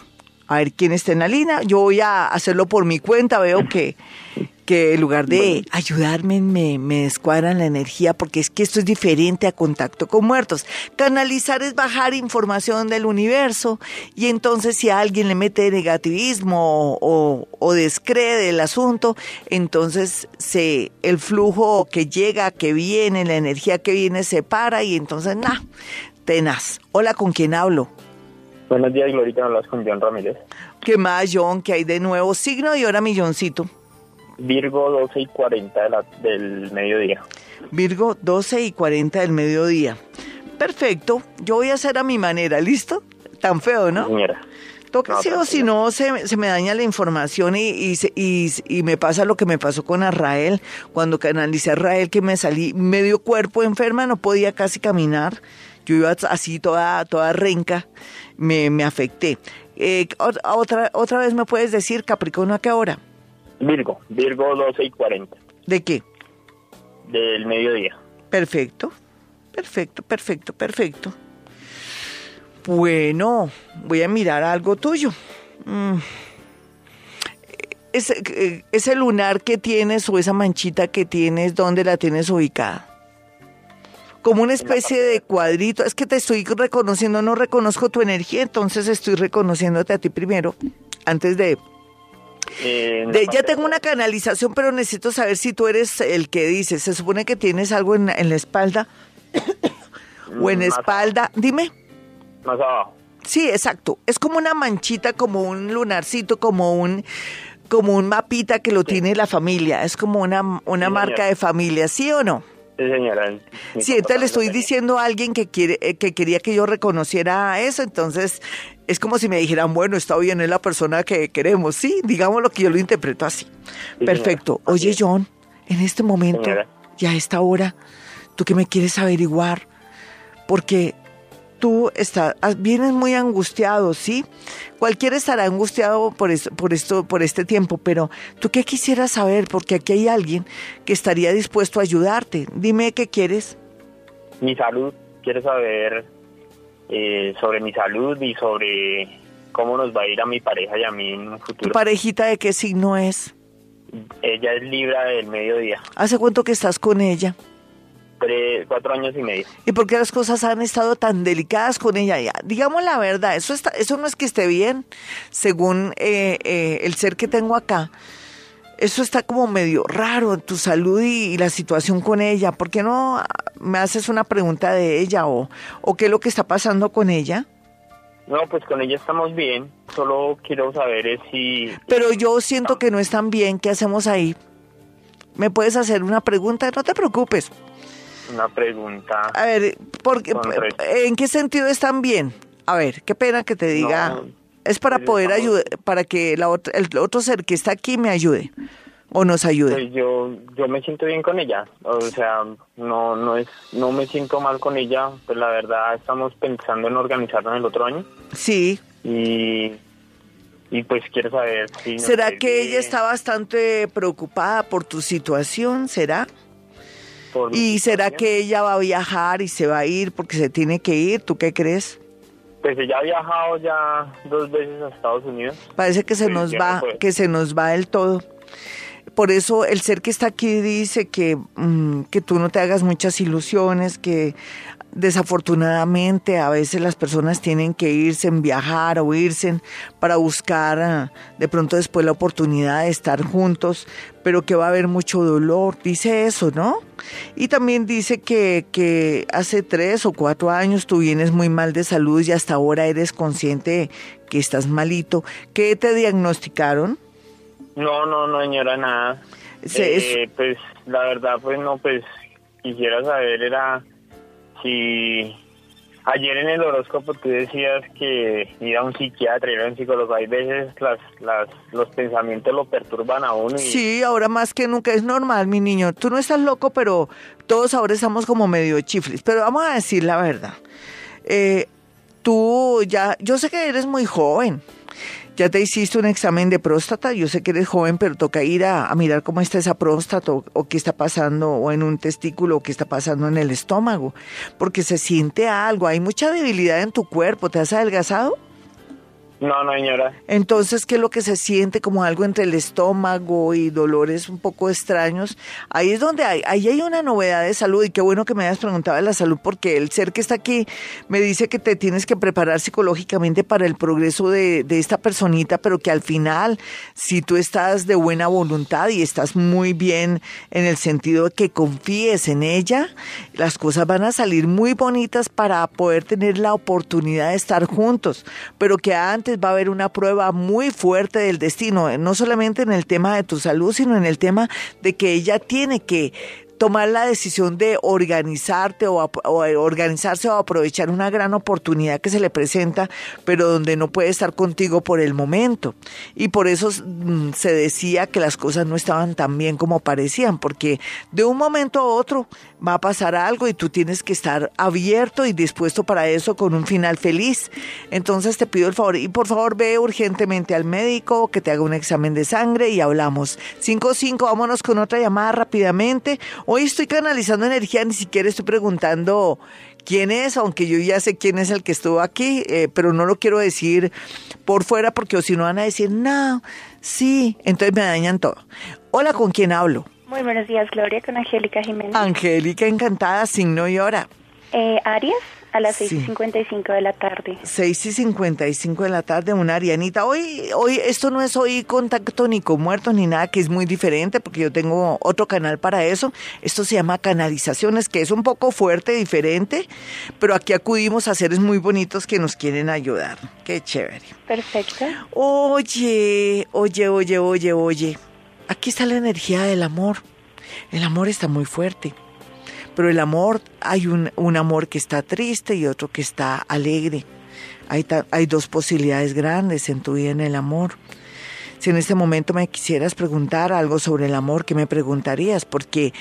a ver quién está en la línea. Yo voy a hacerlo por mi cuenta, veo que, que en lugar de ayudarme me, me descuadran la energía porque es que esto es diferente a contacto con muertos. Canalizar es bajar información del universo y entonces si a alguien le mete negativismo o, o descree el asunto, entonces se, el flujo que llega, que viene, la energía que viene se para y entonces nada, tenaz. Hola, ¿con quién hablo? Buenos días, Glorita, hablas con John Ramírez. ¿Qué más, John? ¿Qué hay de nuevo? Signo y hora milloncito. Virgo 12 y 40 de la, del mediodía. Virgo 12 y 40 del mediodía. Perfecto, yo voy a hacer a mi manera, ¿listo? Tan feo, ¿no? Señora. Toca No, sí o si no se, se me daña la información y, y, y- y me pasa lo que me pasó con Arrael. Cuando canalicé a Arrael que me salí medio cuerpo enferma, no podía casi caminar. Yo iba así toda, toda renca, me, me afecté. Eh, ot- otra, otra vez me puedes decir, Capricornio, ¿a qué hora? Virgo, Virgo 12 y 40 ¿De qué? del mediodía. Perfecto, perfecto, perfecto, perfecto. Bueno, voy a mirar algo tuyo. Mm. Ese, eh, ese lunar que tienes o esa manchita que tienes, ¿dónde la tienes ubicada? Como una especie de cuadrito. Es que te estoy reconociendo, no reconozco tu energía, entonces estoy reconociéndote a ti primero, antes de... Eh, de ya tengo una canalización, pero necesito saber si tú eres el que dices. Se supone que tienes algo en, en la espalda o en la espalda. Dime. Más abajo. Sí, exacto. Es como una manchita, como un lunarcito, como un como un mapita que lo tiene la familia. Es como una, una Sí, marca de familia, ¿sí o no? Sí, señora. Sí, entonces le estoy diciendo a alguien que quiere, eh, que quería que yo reconociera eso, entonces es como si me dijeran, bueno, está bien, es la persona que queremos, sí, digamos lo que yo lo interpreto así. Sí, Perfecto. señora. Oye. John, en este momento Señora. y a esta hora, ¿tú qué me quieres averiguar? Porque tú estás, ah, vienes muy angustiado, ¿sí? Cualquiera estará angustiado por, es- por, esto, por este tiempo, pero ¿tú qué quisieras saber? Porque aquí hay alguien que estaría dispuesto a ayudarte. Dime qué quieres. Mi salud. Quiero saber eh, sobre mi salud y sobre cómo nos va a ir a mi pareja y a mí en un ¿Tu futuro. parejita de qué signo es? Ella es Libra del mediodía. ¿Hace cuánto que estás con ella? Tres, cuatro años y medio. ¿Y por qué las cosas han estado tan delicadas con ella? Ya, digamos la verdad, eso, está, eso no es que esté bien, según eh, eh, el ser que tengo acá. Eso está como medio raro en tu salud y, y la situación con ella. ¿Por qué no ah, me haces una pregunta de ella o, o qué es lo que está pasando con ella? No, pues con ella estamos bien. Solo quiero saber es si... Pero yo siento que no están bien. ¿Qué hacemos ahí? ¿Me puedes hacer una pregunta? No te preocupes. Una pregunta. A ver, porque, ¿en qué sentido están bien? A ver, qué pena que te diga. No, es para poder ayudar, para que la otra- el otro ser que está aquí me ayude o nos ayude. Pues yo, yo me siento bien con ella. O sea, no, no es, no me siento mal con ella. Pues la verdad estamos pensando en organizarnos el otro año. Sí. Y, y pues quiero saber si... ¿Será que ella está bastante preocupada por tu situación? ¿Será? Por ¿Y será que ella va a viajar y se va a ir porque se tiene que ir? ¿Tú qué crees? Pues ella ha viajado ya dos veces a Estados Unidos. Parece que se Pues nos va, fue. que se nos va del todo. Por eso el ser que está aquí dice que, mm, que tú no te hagas muchas ilusiones, que desafortunadamente a veces las personas tienen que irse en viajar o irse para buscar ah, de pronto después la oportunidad de estar juntos, pero que va a haber mucho dolor. Dice eso, ¿no? Y también dice que, que hace tres o cuatro años tú vienes muy mal de salud y hasta ahora eres consciente que estás malito. ¿Qué te diagnosticaron? No, no, no, señora, nada. Eh, pues la verdad, pues no, pues quisiera saber era si ayer en el horóscopo tú decías que ir a un psiquiatra, ir a un psicólogo, hay veces las, las, los pensamientos lo perturban a uno y Sí, ahora más que nunca es normal, mi niño. Tú no estás loco, pero todos ahora estamos como medio chiflis. Pero vamos a decir la verdad. Eh, tú ya, yo sé que eres muy joven. Ya te hiciste un examen de próstata. Yo sé que eres joven, pero toca ir a, mirar cómo está esa próstata o, o qué está pasando o en un testículo o qué está pasando en el estómago. Porque se siente algo. Hay mucha debilidad en tu cuerpo. ¿Te has adelgazado? No, no, señora. Entonces, ¿qué es lo que se siente como algo entre el estómago y dolores un poco extraños? Ahí es donde hay, ahí hay una novedad de salud y qué bueno que me hayas preguntado de la salud porque el ser que está aquí me dice que te tienes que preparar psicológicamente para el progreso de, de esta personita, pero que al final, si tú estás de buena voluntad y estás muy bien en el sentido de que confíes en ella, las cosas van a salir muy bonitas para poder tener la oportunidad de estar juntos, pero que antes va a haber una prueba muy fuerte del destino, eh, no solamente en el tema de tu salud, sino en el tema de que ella tiene que tomar la decisión de organizarte o, o organizarse o aprovechar una gran oportunidad que se le presenta, pero donde no puede estar contigo por el momento. Y por eso mm, se decía que las cosas no estaban tan bien como parecían, porque de un momento a otro va a pasar algo y tú tienes que estar abierto y dispuesto para eso con un final feliz. Entonces te pido el favor y por favor ve urgentemente al médico que te haga un examen de sangre y hablamos. 5-5, vámonos con otra llamada rápidamente. Hoy estoy canalizando energía, ni siquiera estoy preguntando quién es, aunque yo ya sé quién es el que estuvo aquí, eh, pero no lo quiero decir por fuera porque si no van a decir, no, sí, entonces me dañan todo. Hola, ¿con quién hablo? Muy buenos días, Gloria, con Angélica Jiménez. Angélica, encantada, signo y hora. Eh, Aries, a las Sí. 6 y 55 de la tarde. 6 y 55 de la tarde, una Arianita. Hoy, hoy, esto no es hoy contacto ni con muertos ni nada, que es muy diferente, porque yo tengo otro canal para eso. Esto se llama canalizaciones, que es un poco fuerte, diferente, pero aquí acudimos a seres muy bonitos que nos quieren ayudar. Qué chévere. Perfecto. Oye, oye, oye, oye, oye. Aquí está la energía del amor. El amor está muy fuerte. Pero el amor, hay un, un amor que está triste y otro que está alegre. Hay, hay dos posibilidades grandes en tu vida en el amor. Si en este momento me quisieras preguntar algo sobre el amor, ¿qué me preguntarías? Porque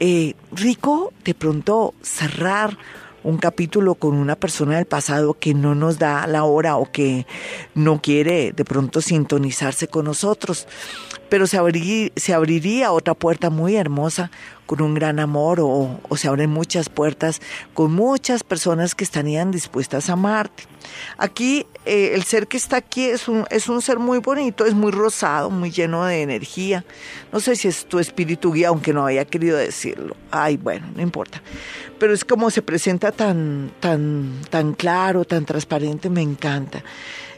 eh, rico de pronto cerrar un capítulo con una persona del pasado que no nos da la hora o que no quiere de pronto sintonizarse con nosotros. Pero se, abriría otra puerta muy hermosa con un gran amor o, o se abren muchas puertas con muchas personas que estarían dispuestas a amarte. Aquí eh, el ser que está aquí es un, es un ser muy bonito, es muy rosado, muy lleno de energía. No sé si es tu espíritu guía, aunque no había querido decirlo. Ay, bueno, no importa. Pero es como se presenta tan, tan, tan claro, tan transparente, me encanta.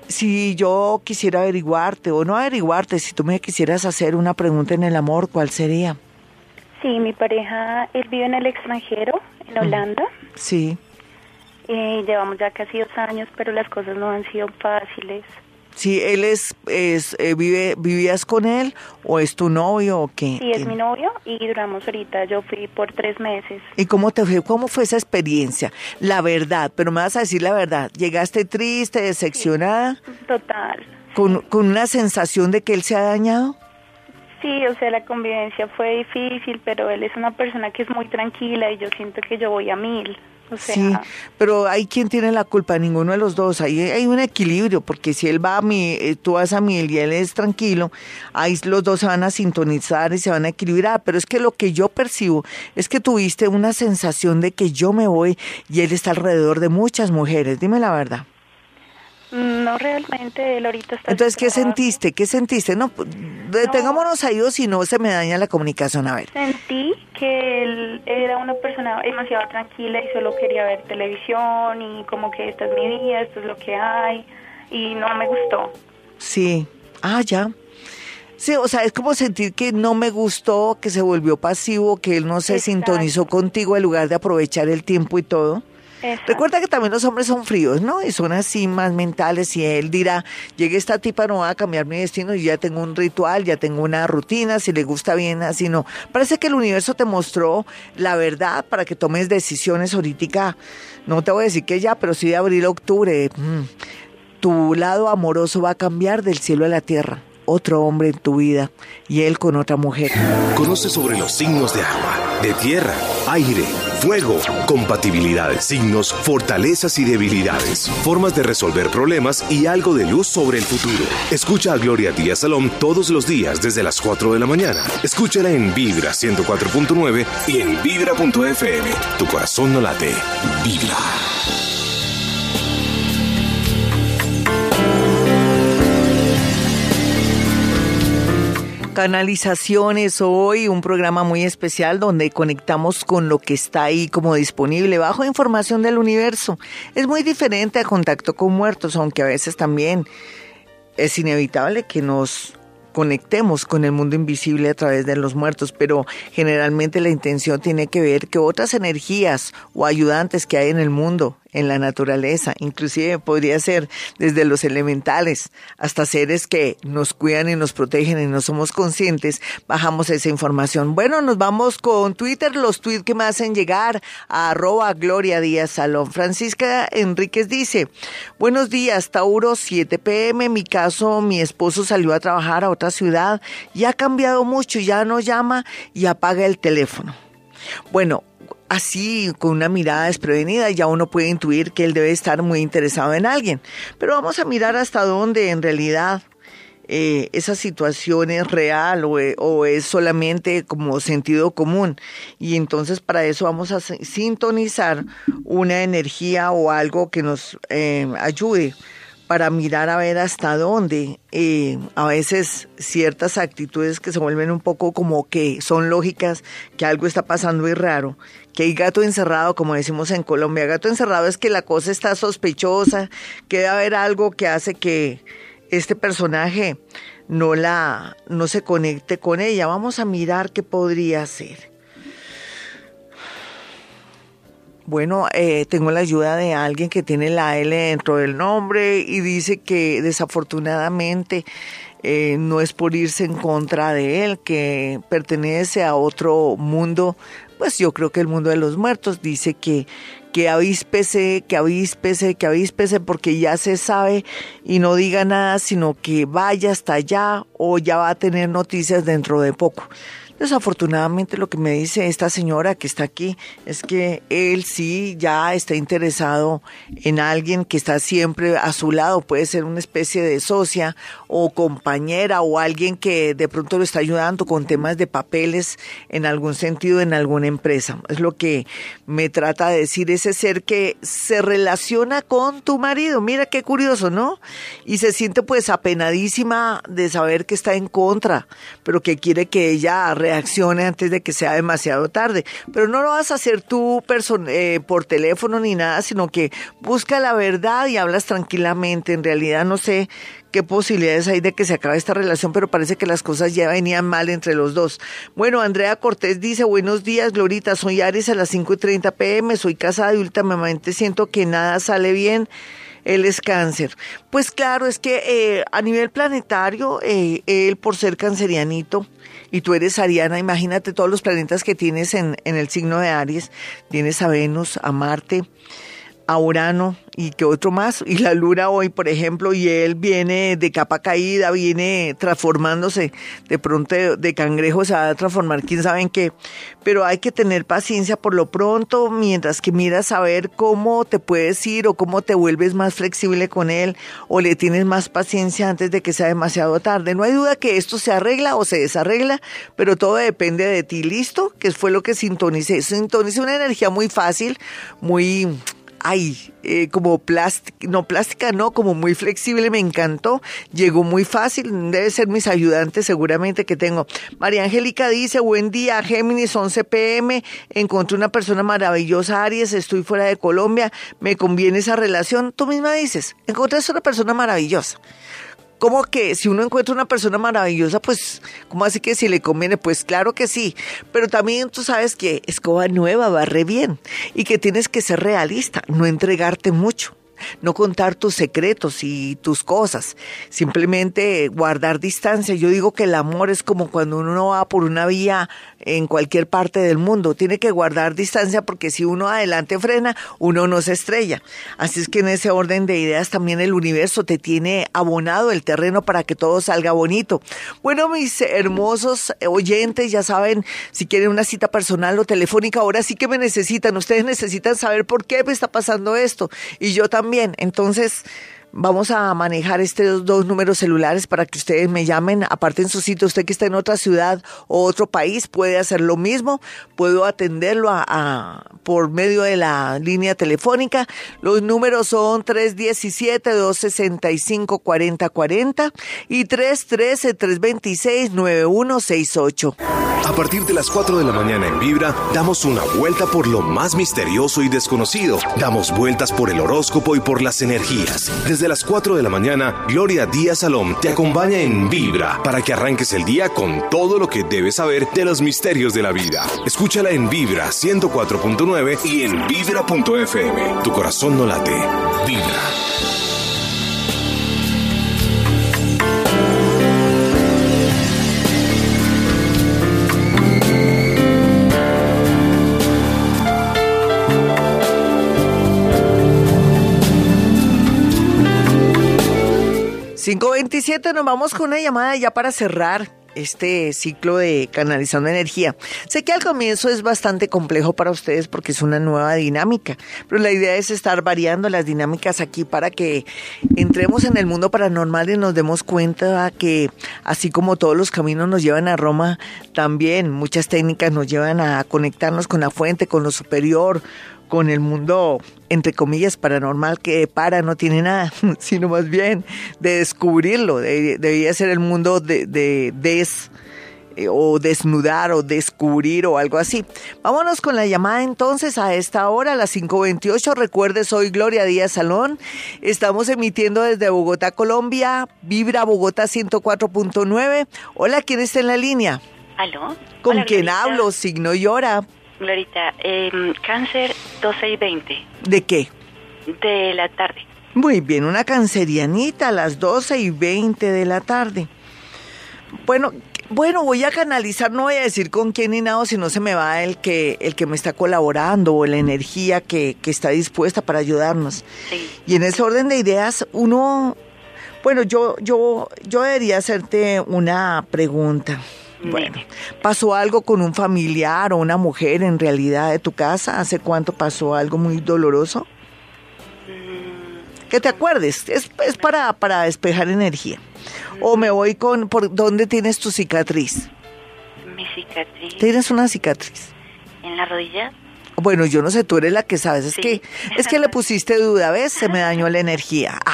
Si yo quisiera averiguarte, o no averiguarte, si tú me quisieras hacer una pregunta en el amor, ¿cuál sería? Sí, mi pareja, él vive en el extranjero, en Holanda. Sí. Eh, llevamos ya casi dos años, pero las cosas no han sido fáciles. Si él es, es eh, vive, ¿vivías con él o es tu novio o qué? Sí, es ¿Qué? mi novio y duramos ahorita, yo fui por tres meses. ¿Y cómo te fue? ¿Cómo fue esa experiencia? La verdad, pero me vas a decir la verdad. ¿Llegaste triste, decepcionada, Total. con, con una sensación de que él se ha dañado? Sí, o sea, la convivencia fue difícil, pero él es una persona que es muy tranquila y yo siento que yo voy a mil. O sea, Sí, pero hay quien tiene la culpa, ninguno de los dos. Ahí hay un equilibrio, porque si él va a mí, eh, tú vas a mil y él es tranquilo, ahí los dos se van a sintonizar y se van a equilibrar. Pero es que lo que yo percibo es que tuviste una sensación de que yo me voy y él está alrededor de muchas mujeres. Dime la verdad. No realmente, él ahorita está... Entonces, ¿qué sentiste? ¿Qué sentiste? No, pues, detengámonos ahí o si no se me daña la comunicación. A ver. Sentí que él era una persona demasiado tranquila y solo quería ver televisión y como que esta es mi vida, esto es lo que hay y no me gustó. Sí. Ah, ya. Sí, o sea, es como sentir que no me gustó, que se volvió pasivo, que él no se Exacto. sintonizó contigo en lugar de aprovechar el tiempo y todo. Exacto. Recuerda que también los hombres son fríos, ¿no? Y son así más mentales y él dirá, llegue esta tipa, no va a cambiar mi destino, y ya tengo un ritual, ya tengo una rutina, si le gusta bien, así no. Parece que el universo te mostró la verdad para que tomes decisiones ahorita, no te voy a decir que ya, pero sí de abril a octubre. mm, tu lado amoroso va a cambiar del cielo a la tierra. Otro hombre en tu vida y él con otra mujer. Conoce sobre los signos de agua, de tierra, aire, fuego, compatibilidades, signos, fortalezas y debilidades, formas de resolver problemas y algo de luz sobre el futuro. Escucha a Gloria Díaz Salón todos los días desde las 4 de la mañana. Escúchala en Vibra 104.9 y en Vibra.fm. Tu corazón no late. Vibra. Canalizaciones hoy, un programa muy especial donde conectamos con lo que está ahí como disponible bajo información del universo. Es muy diferente a contacto con muertos, aunque a veces también es inevitable que nos conectemos con el mundo invisible a través de los muertos, pero generalmente la intención tiene que ver que otras energías o ayudantes que hay en el mundo, en la naturaleza, inclusive podría ser desde los elementales hasta seres que nos cuidan y nos protegen y no somos conscientes, bajamos esa información. Bueno, nos vamos con Twitter, los tweets que me hacen llegar a arroba Gloria Díaz Salón. Francisca Enríquez dice, buenos días, Tauro 7 pm, mi caso, mi esposo salió a trabajar a otra ciudad y ha cambiado mucho, ya no llama y apaga el teléfono. Bueno, así con una mirada desprevenida ya uno puede intuir que él debe estar muy interesado en alguien. Pero vamos a mirar hasta dónde en realidad eh, esa situación es real o, o, es solamente como sentido común. Y entonces para eso vamos a sintonizar una energía o algo que nos eh, ayude para mirar a ver hasta dónde eh, a veces ciertas actitudes que se vuelven un poco como que son lógicas, que algo está pasando y raro, que hay gato encerrado, como decimos en Colombia. Gato encerrado es que la cosa está sospechosa, que debe haber algo que hace que este personaje no la no se conecte con ella. Vamos a mirar qué podría ser. Bueno, eh, tengo la ayuda de alguien que tiene la L dentro del nombre y dice que desafortunadamente eh, no es por irse en contra de él, que pertenece a otro mundo, pues yo creo que el mundo de los muertos dice que que avíspese, que avíspese, que avíspese, porque ya se sabe y no diga nada, sino que vaya hasta allá o ya va a tener noticias dentro de poco. Desafortunadamente lo que me dice esta señora que está aquí es que él sí ya está interesado en alguien que está siempre a su lado, puede ser una especie de socia o compañera o alguien que de pronto lo está ayudando con temas de papeles en algún sentido en alguna empresa. Es lo que me trata de decir ese ser que se relaciona con tu marido. Mira qué curioso, ¿no? Y se siente pues apenadísima de saber que está en contra, pero que quiere que ella reaccione antes de que sea demasiado tarde. Pero no lo vas a hacer tú eh, por teléfono ni nada, sino que busca la verdad y hablas tranquilamente. En realidad no sé qué posibilidades hay de que se acabe esta relación, pero parece que las cosas ya venían mal entre los dos. Bueno, Andrea Cortés dice, buenos días, Glorita, soy Aries a las 5 y 30 pm, soy casada y últimamente siento que nada sale bien él es cáncer. Pues claro, es que eh, a nivel planetario, eh, él por ser cancerianito, y tú eres Ariana, imagínate todos los planetas que tienes en, en el signo de Aries. Tienes a Venus, a Marte, a Urano y que otro más, y la luna hoy, por ejemplo, y él viene de capa caída, viene transformándose, de pronto de, cangrejo se va a transformar, quién sabe en qué, pero hay que tener paciencia por lo pronto, mientras que miras a ver cómo te puedes ir o cómo te vuelves más flexible con él, o le tienes más paciencia antes de que sea demasiado tarde. No hay duda que esto se arregla o se desarregla, pero todo depende de ti, ¿listo? Que fue lo que sintonicé. Sintonicé una energía muy fácil, muy ay, eh, como plástica, no plástica, no, como muy flexible, me encantó, llegó muy fácil, debe ser mis ayudantes seguramente que tengo. María Angélica dice, buen día, Géminis 11 pm, encontré una persona maravillosa, Aries, estoy fuera de Colombia, me conviene esa relación, tú misma dices, encontraste una persona maravillosa como que si uno encuentra una persona maravillosa, pues, ¿cómo así que si le conviene? Pues claro que sí, pero también tú sabes que escoba nueva barre bien y que tienes que ser realista, no entregarte mucho no contar tus secretos y tus cosas, simplemente guardar distancia. Yo digo que el amor es como cuando uno va por una vía en cualquier parte del mundo, tiene que guardar distancia porque si uno adelante frena, uno no se estrella. Así es que en ese orden de ideas también el universo te tiene abonado el terreno para que todo salga bonito. Bueno, mis hermosos oyentes, ya saben, si quieren una cita personal o telefónica, ahora sí que me necesitan. Ustedes necesitan saber por qué me está pasando esto. Y yo también bien, Entonces, vamos a manejar estos dos números celulares para que ustedes me llamen, aparte en su sitio, usted que está en otra ciudad o otro país puede hacer lo mismo, puedo atenderlo a, por medio de la línea telefónica. Los números son 317-265-4040 y 313-326-9168. A partir de las 4 de la mañana en Vibra, damos una vuelta por lo más misterioso y desconocido. Damos vueltas por el horóscopo y por las energías. Desde Desde las 4 de la mañana, Gloria Díaz Salom te acompaña en Vibra para que arranques el día con todo lo que debes saber de los misterios de la vida. Escúchala en Vibra 104.9 y en vibra.fm. Tu corazón no late. Vibra. 527, nos vamos con una llamada ya para cerrar este ciclo de canalizando energía. Sé que al comienzo es bastante complejo para ustedes porque es una nueva dinámica, pero la idea es estar variando las dinámicas aquí para que entremos en el mundo paranormal y nos demos cuenta que así como todos los caminos nos llevan a Roma, también muchas técnicas nos llevan a conectarnos con la fuente, con lo superior, con el mundo, entre comillas, paranormal que para no tiene nada, sino más bien de descubrirlo. debía ser el mundo de, de des eh, o desnudar o descubrir o algo así. Vámonos con la llamada entonces a esta hora, a las 5.28. Recuerde, soy Gloria Díaz Salón. Estamos emitiendo desde Bogotá, Colombia. Vibra Bogotá 104.9. Hola, ¿quién está en la línea? ¿Aló? ¿Con quién hablo? Signo y hora. Glorita, eh, cáncer 12 y 20. ¿De qué? De la tarde. Muy bien, una cancerianita a las 12 y 20 de la tarde. Bueno, bueno, voy a canalizar, no voy a decir con quién ni nada, si no se me va el que, el que me está colaborando o la energía que, que está dispuesta para ayudarnos. Sí. Y en ese orden de ideas, uno, bueno, yo, yo, yo debería hacerte una pregunta. Bueno, ¿pasó algo con un familiar o una mujer en realidad de tu casa? ¿Hace cuánto pasó algo muy doloroso? Mm. Que te acuerdes, es, es para, para despejar energía. O me voy con, ¿por dónde tienes tu cicatriz? Mi cicatriz. ¿Tienes una cicatriz? ¿En la rodilla? Bueno, yo no sé, tú eres la que sabes. Es que es que le pusiste duda, ¿ves? Se me dañó la energía. Ah,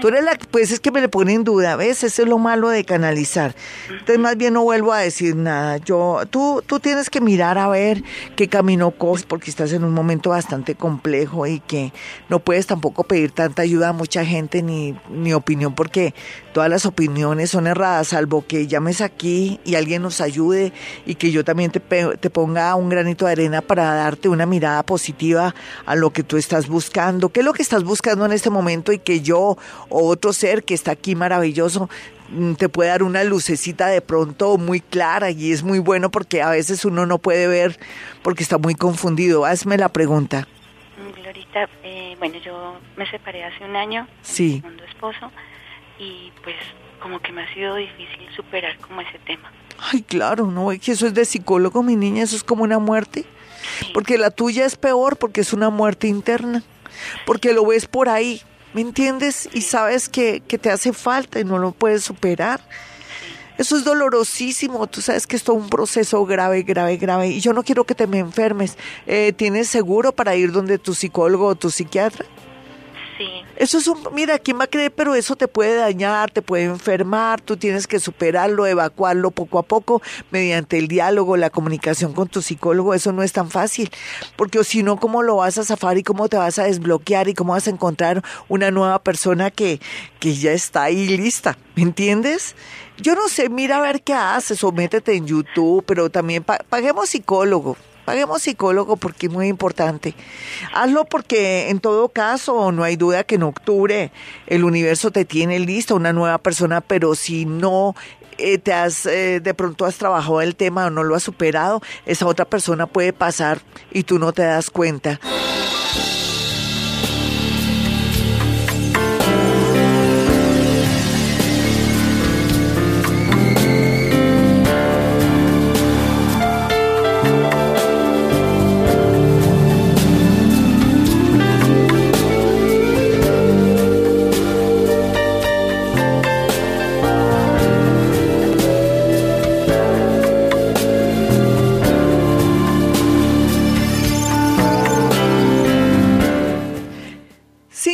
Tú eres la, pues es que me le pone en duda, ¿ves? Eso es lo malo de canalizar. Entonces más bien no vuelvo a decir nada. Yo, tú, tú tienes que mirar a ver qué camino coges porque estás en un momento bastante complejo y que no puedes tampoco pedir tanta ayuda a mucha gente ni, ni opinión porque todas las opiniones son erradas, salvo que llames aquí y alguien nos ayude y que yo también te, te ponga un granito de arena para darte una mirada positiva a lo que tú estás buscando. ¿Qué es lo que estás buscando en este momento y que yo o otro ser que está aquí maravilloso mm, te puede dar una lucecita de pronto muy clara y es muy bueno porque a veces uno no puede ver porque está muy confundido. Hazme la pregunta. mm, Glorita, eh, bueno, yo me separé hace un año Sí. mi segundo esposo y pues como que me ha sido difícil superar como ese tema. Ay, claro, no, es que eso es de psicólogo, mi niña, eso es como una muerte. Porque la tuya es peor porque es una muerte interna. Porque lo ves por ahí, ¿me entiendes? Y sabes que, que te hace falta y no lo puedes superar. Eso es dolorosísimo. Tú sabes que es un proceso grave, grave, grave. Y yo no quiero que te me enfermes. Eh, ¿Tienes seguro para ir donde tu psicólogo o tu psiquiatra? Eso es un, mira, ¿quién va a creer? Pero eso te puede dañar, te puede enfermar, tú tienes que superarlo, evacuarlo poco a poco mediante el diálogo, la comunicación con tu psicólogo, eso no es tan fácil, porque si no, ¿cómo lo vas a zafar y cómo te vas a desbloquear y cómo vas a encontrar una nueva persona que, que ya está ahí lista? ¿Me entiendes? Yo no sé, mira a ver qué haces o métete en YouTube, pero también pa- paguemos psicólogo. Paguemos psicólogo porque es muy importante. Hazlo porque en todo caso no hay duda que en octubre el universo te tiene listo, una nueva persona, pero si no eh, te has eh, de pronto has trabajado el tema o no lo has superado, esa otra persona puede pasar y tú no te das cuenta.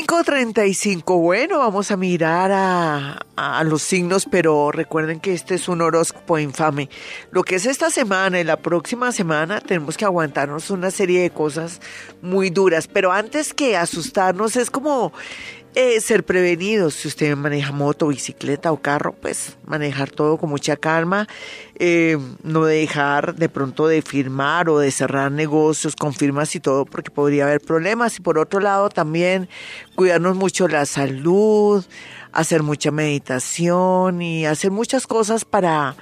Cinco treinta y cinco. Bueno, vamos a mirar a, a los signos, pero recuerden que este es un horóscopo infame. Lo que es esta semana y la próxima semana tenemos que aguantarnos una serie de cosas muy duras. Pero antes que asustarnos, es como eh, ser prevenidos. Si usted maneja moto, bicicleta o carro, pues manejar todo con mucha calma. Eh, no dejar de pronto de firmar o de cerrar negocios con firmas y todo, porque podría haber problemas. Y por otro lado, también cuidarnos mucho la salud, hacer mucha meditación y hacer muchas cosas para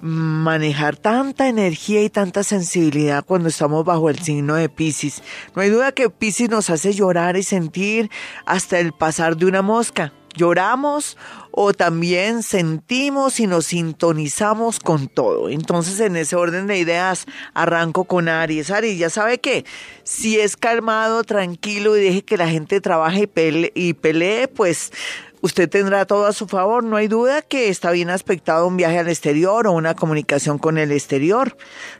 manejar tanta energía y tanta sensibilidad cuando estamos bajo el signo de Pisces. No hay duda que Pisces nos hace llorar y sentir hasta el pasar de una mosca. Lloramos o también sentimos y nos sintonizamos con todo. Entonces, en ese orden de ideas, arranco con Aries. Aries, ya sabe que si es calmado, tranquilo y deje que la gente trabaje y pelee, y pelee pues usted tendrá todo a su favor. No hay duda que está bien aspectado un viaje al exterior o una comunicación con el exterior.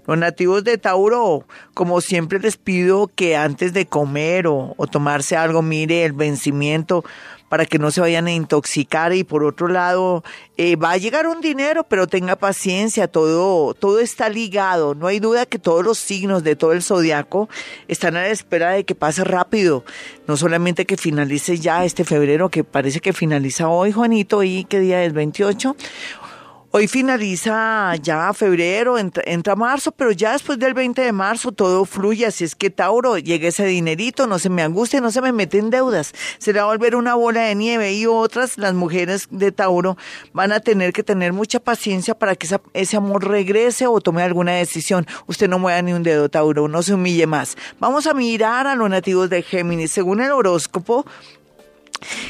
Los nativos de Tauro, como siempre les pido que antes de comer o, o tomarse algo, mire el vencimiento para que no se vayan a intoxicar. Y por otro lado eh, va a llegar un dinero pero tenga paciencia todo todo está ligado. No hay duda que todos los signos de todo el zodiaco están a la espera de que pase rápido. No solamente que finalice ya este febrero que parece que finaliza hoy Juanito y qué día es 28 Hoy finaliza ya febrero, entra, marzo, pero ya después del 20 de marzo todo fluye, así es que Tauro, llegue ese dinerito, no se me angustie, no se me mete en deudas, se le va a volver una bola de nieve y otras, las mujeres de Tauro, van a tener que tener mucha paciencia para que ese amor regrese o tome alguna decisión. Usted no mueva ni un dedo, Tauro, no se humille más. Vamos a mirar a los nativos de Géminis. Según el horóscopo,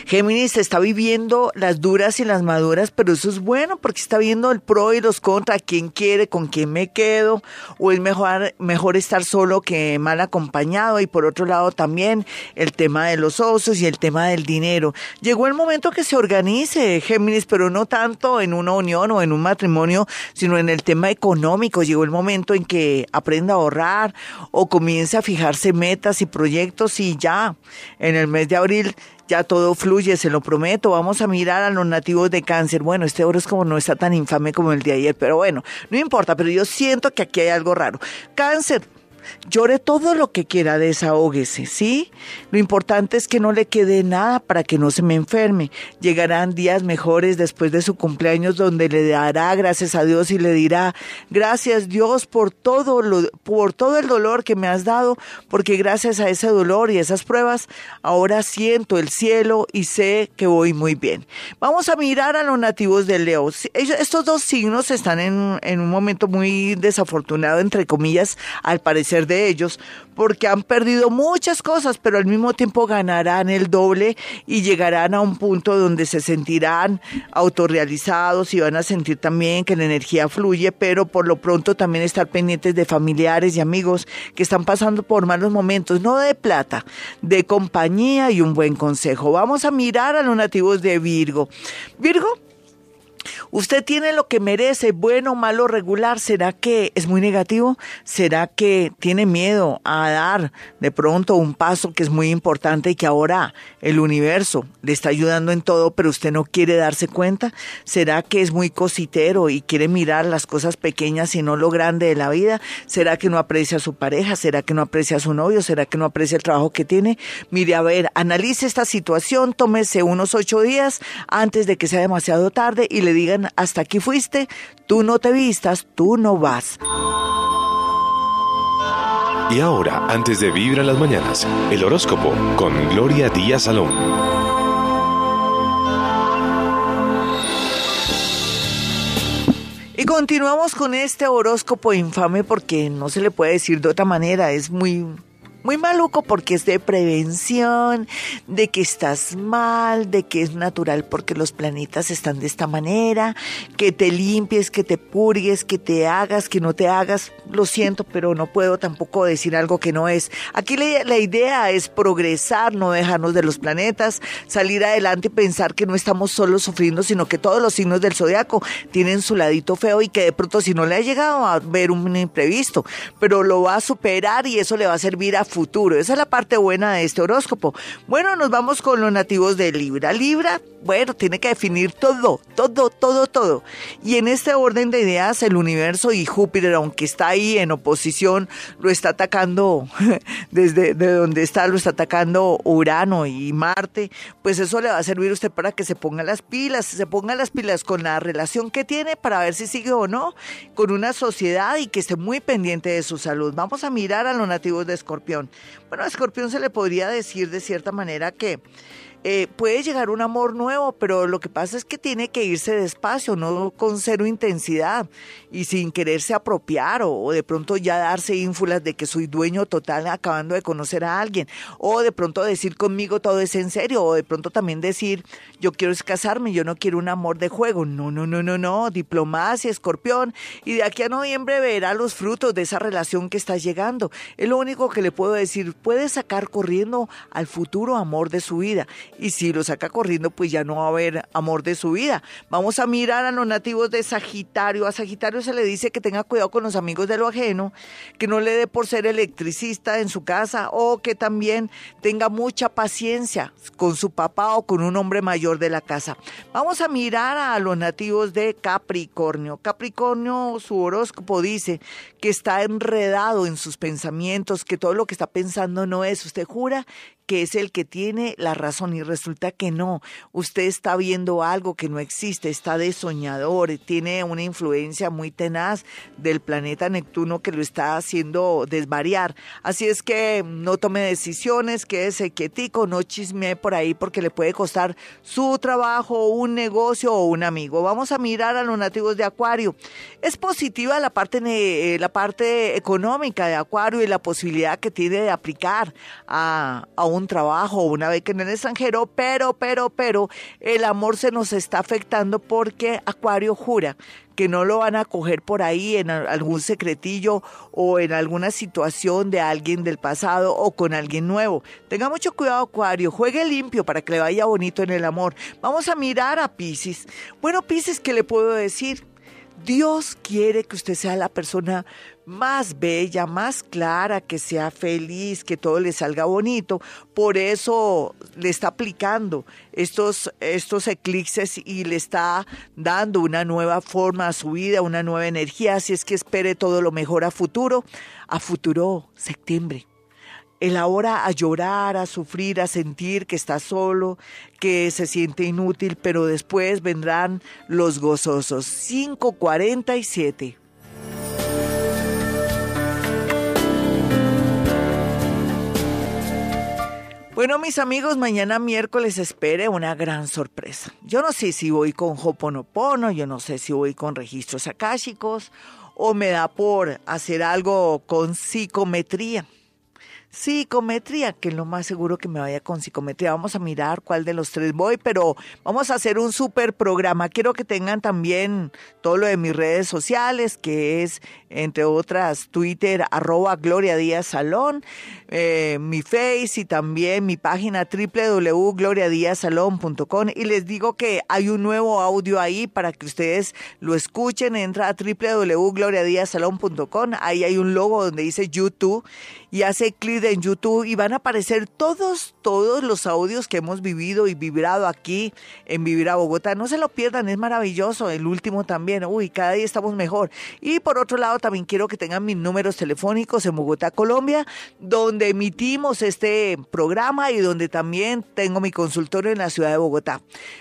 Géminis está viviendo las duras y las maduras, pero eso es bueno porque está viendo el pro y los contra, quién quiere, con quién me quedo, o es mejor, mejor estar solo que mal acompañado. Y por otro lado también el tema de los osos y el tema del dinero. Llegó el momento que se organice Géminis, pero no tanto en una unión o en un matrimonio, sino en el tema económico. Llegó el momento en que aprenda a ahorrar o comience a fijarse metas y proyectos y ya en el mes de abril ya todo fluye, se lo prometo. Vamos a mirar a los nativos de cáncer. Bueno, este oro es como no está tan infame como el de ayer, pero bueno, no importa, pero yo siento que aquí hay algo raro. Cáncer, Llore todo lo que quiera, desahóguese, ¿sí? Lo importante es que no le quede nada para que no se me enferme. Llegarán días mejores después de su cumpleaños donde le dará gracias a Dios y le dirá, gracias Dios por todo, lo, por todo el dolor que me has dado, porque gracias a ese dolor y esas pruebas, ahora siento el cielo y sé que voy muy bien. Vamos a mirar a los nativos de Leo. Estos dos signos están en, en un momento muy desafortunado, entre comillas, al parecer de ellos, porque han perdido muchas cosas, pero al mismo tiempo ganarán el doble y llegarán a un punto donde se sentirán autorrealizados y van a sentir también que la energía fluye, pero por lo pronto también estar pendientes de familiares y amigos que están pasando por malos momentos, no de plata, de compañía y un buen consejo. Vamos a mirar a los nativos de Virgo. Virgo Usted tiene lo que merece, bueno, malo, regular. ¿Será que es muy negativo? ¿Será que tiene miedo a dar de pronto un paso que es muy importante y que ahora el universo le está ayudando en todo, pero usted no quiere darse cuenta? ¿Será que es muy cositero y quiere mirar las cosas pequeñas y no lo grande de la vida? ¿Será que no aprecia a su pareja? ¿Será que no aprecia a su novio? ¿Será que no aprecia el trabajo que tiene? Mire, a ver, analice esta situación, tómese unos ocho días antes de que sea demasiado tarde y le digan, hasta aquí fuiste, tú no te vistas, tú no vas. Y ahora, antes de vivir a las mañanas, el horóscopo con Gloria Díaz Salón. Y continuamos con este horóscopo infame porque no se le puede decir de otra manera, es muy muy maluco porque es de prevención, de que estás mal, de que es natural porque los planetas están de esta manera, que te limpies, que te purgues, que te hagas, que no te hagas. Lo siento, pero no puedo tampoco decir algo que no es. Aquí la, la idea es progresar, no dejarnos de los planetas, salir adelante y pensar que no estamos solo sufriendo, sino que todos los signos del zodiaco tienen su ladito feo y que de pronto si no le ha llegado a ver un imprevisto, pero lo va a superar y eso le va a servir a futuro. Esa es la parte buena de este horóscopo. Bueno, nos vamos con los nativos de Libra. Libra, bueno, tiene que definir todo, todo, todo, todo. Y en este orden de ideas, el universo y Júpiter, aunque está ahí en oposición, lo está atacando desde de donde está, lo está atacando Urano y Marte, pues eso le va a servir a usted para que se ponga las pilas, se ponga las pilas con la relación que tiene para ver si sigue o no con una sociedad y que esté muy pendiente de su salud. Vamos a mirar a los nativos de Escorpión. Bueno, a Escorpión se le podría decir de cierta manera que eh, puede llegar un amor nuevo, pero lo que pasa es que tiene que irse despacio, no con cero intensidad y sin quererse apropiar o, de pronto ya darse ínfulas de que soy dueño total acabando de conocer a alguien o de pronto decir conmigo todo es en serio o de pronto también decir yo quiero casarme, yo no quiero un amor de juego. No, no, no, no, no, diplomacia, escorpión y de aquí a noviembre verá los frutos de esa relación que está llegando. Es lo único que le puedo decir, puede sacar corriendo al futuro amor de su vida y si lo saca corriendo, pues ya no va a haber amor de su vida. Vamos a mirar a los nativos de Sagitario. A Sagitario se le dice que tenga cuidado con los amigos de lo ajeno, que no le dé por ser electricista en su casa o que también tenga mucha paciencia con su papá o con un hombre mayor de la casa. Vamos a mirar a los nativos de Capricornio. Capricornio, su horóscopo dice que está enredado en sus pensamientos, que todo lo que está pensando no es. Usted jura que es el que tiene la razón y resulta que no. Usted está viendo algo que no existe, está de soñador, tiene una influencia muy tenaz del planeta Neptuno que lo está haciendo desvariar. Así es que no tome decisiones, quédese quietico, no chisme por ahí porque le puede costar su trabajo, un negocio o un amigo. Vamos a mirar a los nativos de Acuario. Es positiva la parte, eh, la parte económica de Acuario y la posibilidad que tiene de aplicar a, a un un trabajo o una beca en el extranjero, pero, pero, pero el amor se nos está afectando porque Acuario jura que no lo van a coger por ahí en algún secretillo o en alguna situación de alguien del pasado o con alguien nuevo. Tenga mucho cuidado, Acuario. Juegue limpio para que le vaya bonito en el amor. Vamos a mirar a Pisces. Bueno, Pisces, ¿qué le puedo decir? Dios quiere que usted sea la persona más bella, más clara, que sea feliz, que todo le salga bonito. Por eso le está aplicando estos, estos eclipses y le está dando una nueva forma a su vida, una nueva energía. Así es que espere todo lo mejor a futuro, a futuro septiembre el ahora a llorar, a sufrir, a sentir que está solo, que se siente inútil, pero después vendrán los gozosos. 547. Bueno, mis amigos, mañana miércoles espere una gran sorpresa. Yo no sé si voy con Hoponopono, yo no sé si voy con registros akáshicos o me da por hacer algo con psicometría. Psicometría, que es lo más seguro que me vaya con psicometría. Vamos a mirar cuál de los tres voy, pero vamos a hacer un super programa. Quiero que tengan también todo lo de mis redes sociales, que es, entre otras, Twitter, arroba Gloria Díaz Salón, eh, mi Face y también mi página www.gloriadiazalón.com. Y les digo que hay un nuevo audio ahí para que ustedes lo escuchen. Entra a www.gloriadiazalón.com. Ahí hay un logo donde dice YouTube y hace clic en YouTube y van a aparecer todos, todos los audios que hemos vivido y vibrado aquí en Vivir a Bogotá. No se lo pierdan, es maravilloso. El último también, uy, cada día estamos mejor. Y por otro lado, también quiero que tengan mis números telefónicos en Bogotá, Colombia, donde emitimos este programa y donde también tengo mi consultorio en la ciudad de Bogotá.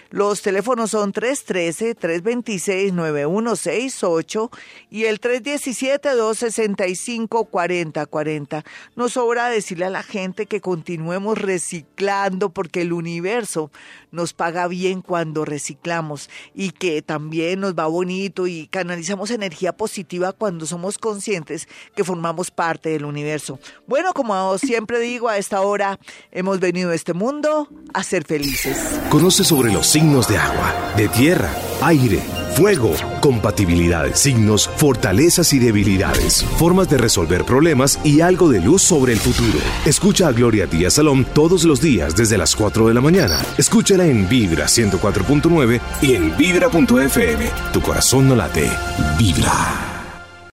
Los teléfonos son 313-326-9168 y el 317-265-4040. No sobra decirle a la gente que continuemos reciclando porque el universo nos paga bien cuando reciclamos y que también nos va bonito y canalizamos energía positiva cuando somos conscientes que formamos parte del universo. Bueno, como siempre digo, a esta hora hemos venido a este mundo a ser felices. Conoce sobre los signos de agua, de tierra, aire, fuego, compatibilidades, signos, fortalezas y debilidades, formas de resolver problemas y algo de luz sobre el futuro. Escucha a Gloria Díaz Salón todos los días desde las 4 de la mañana. Escúchala en Vibra 104.9 y en Vibra.fm. Tu corazón no late, vibra.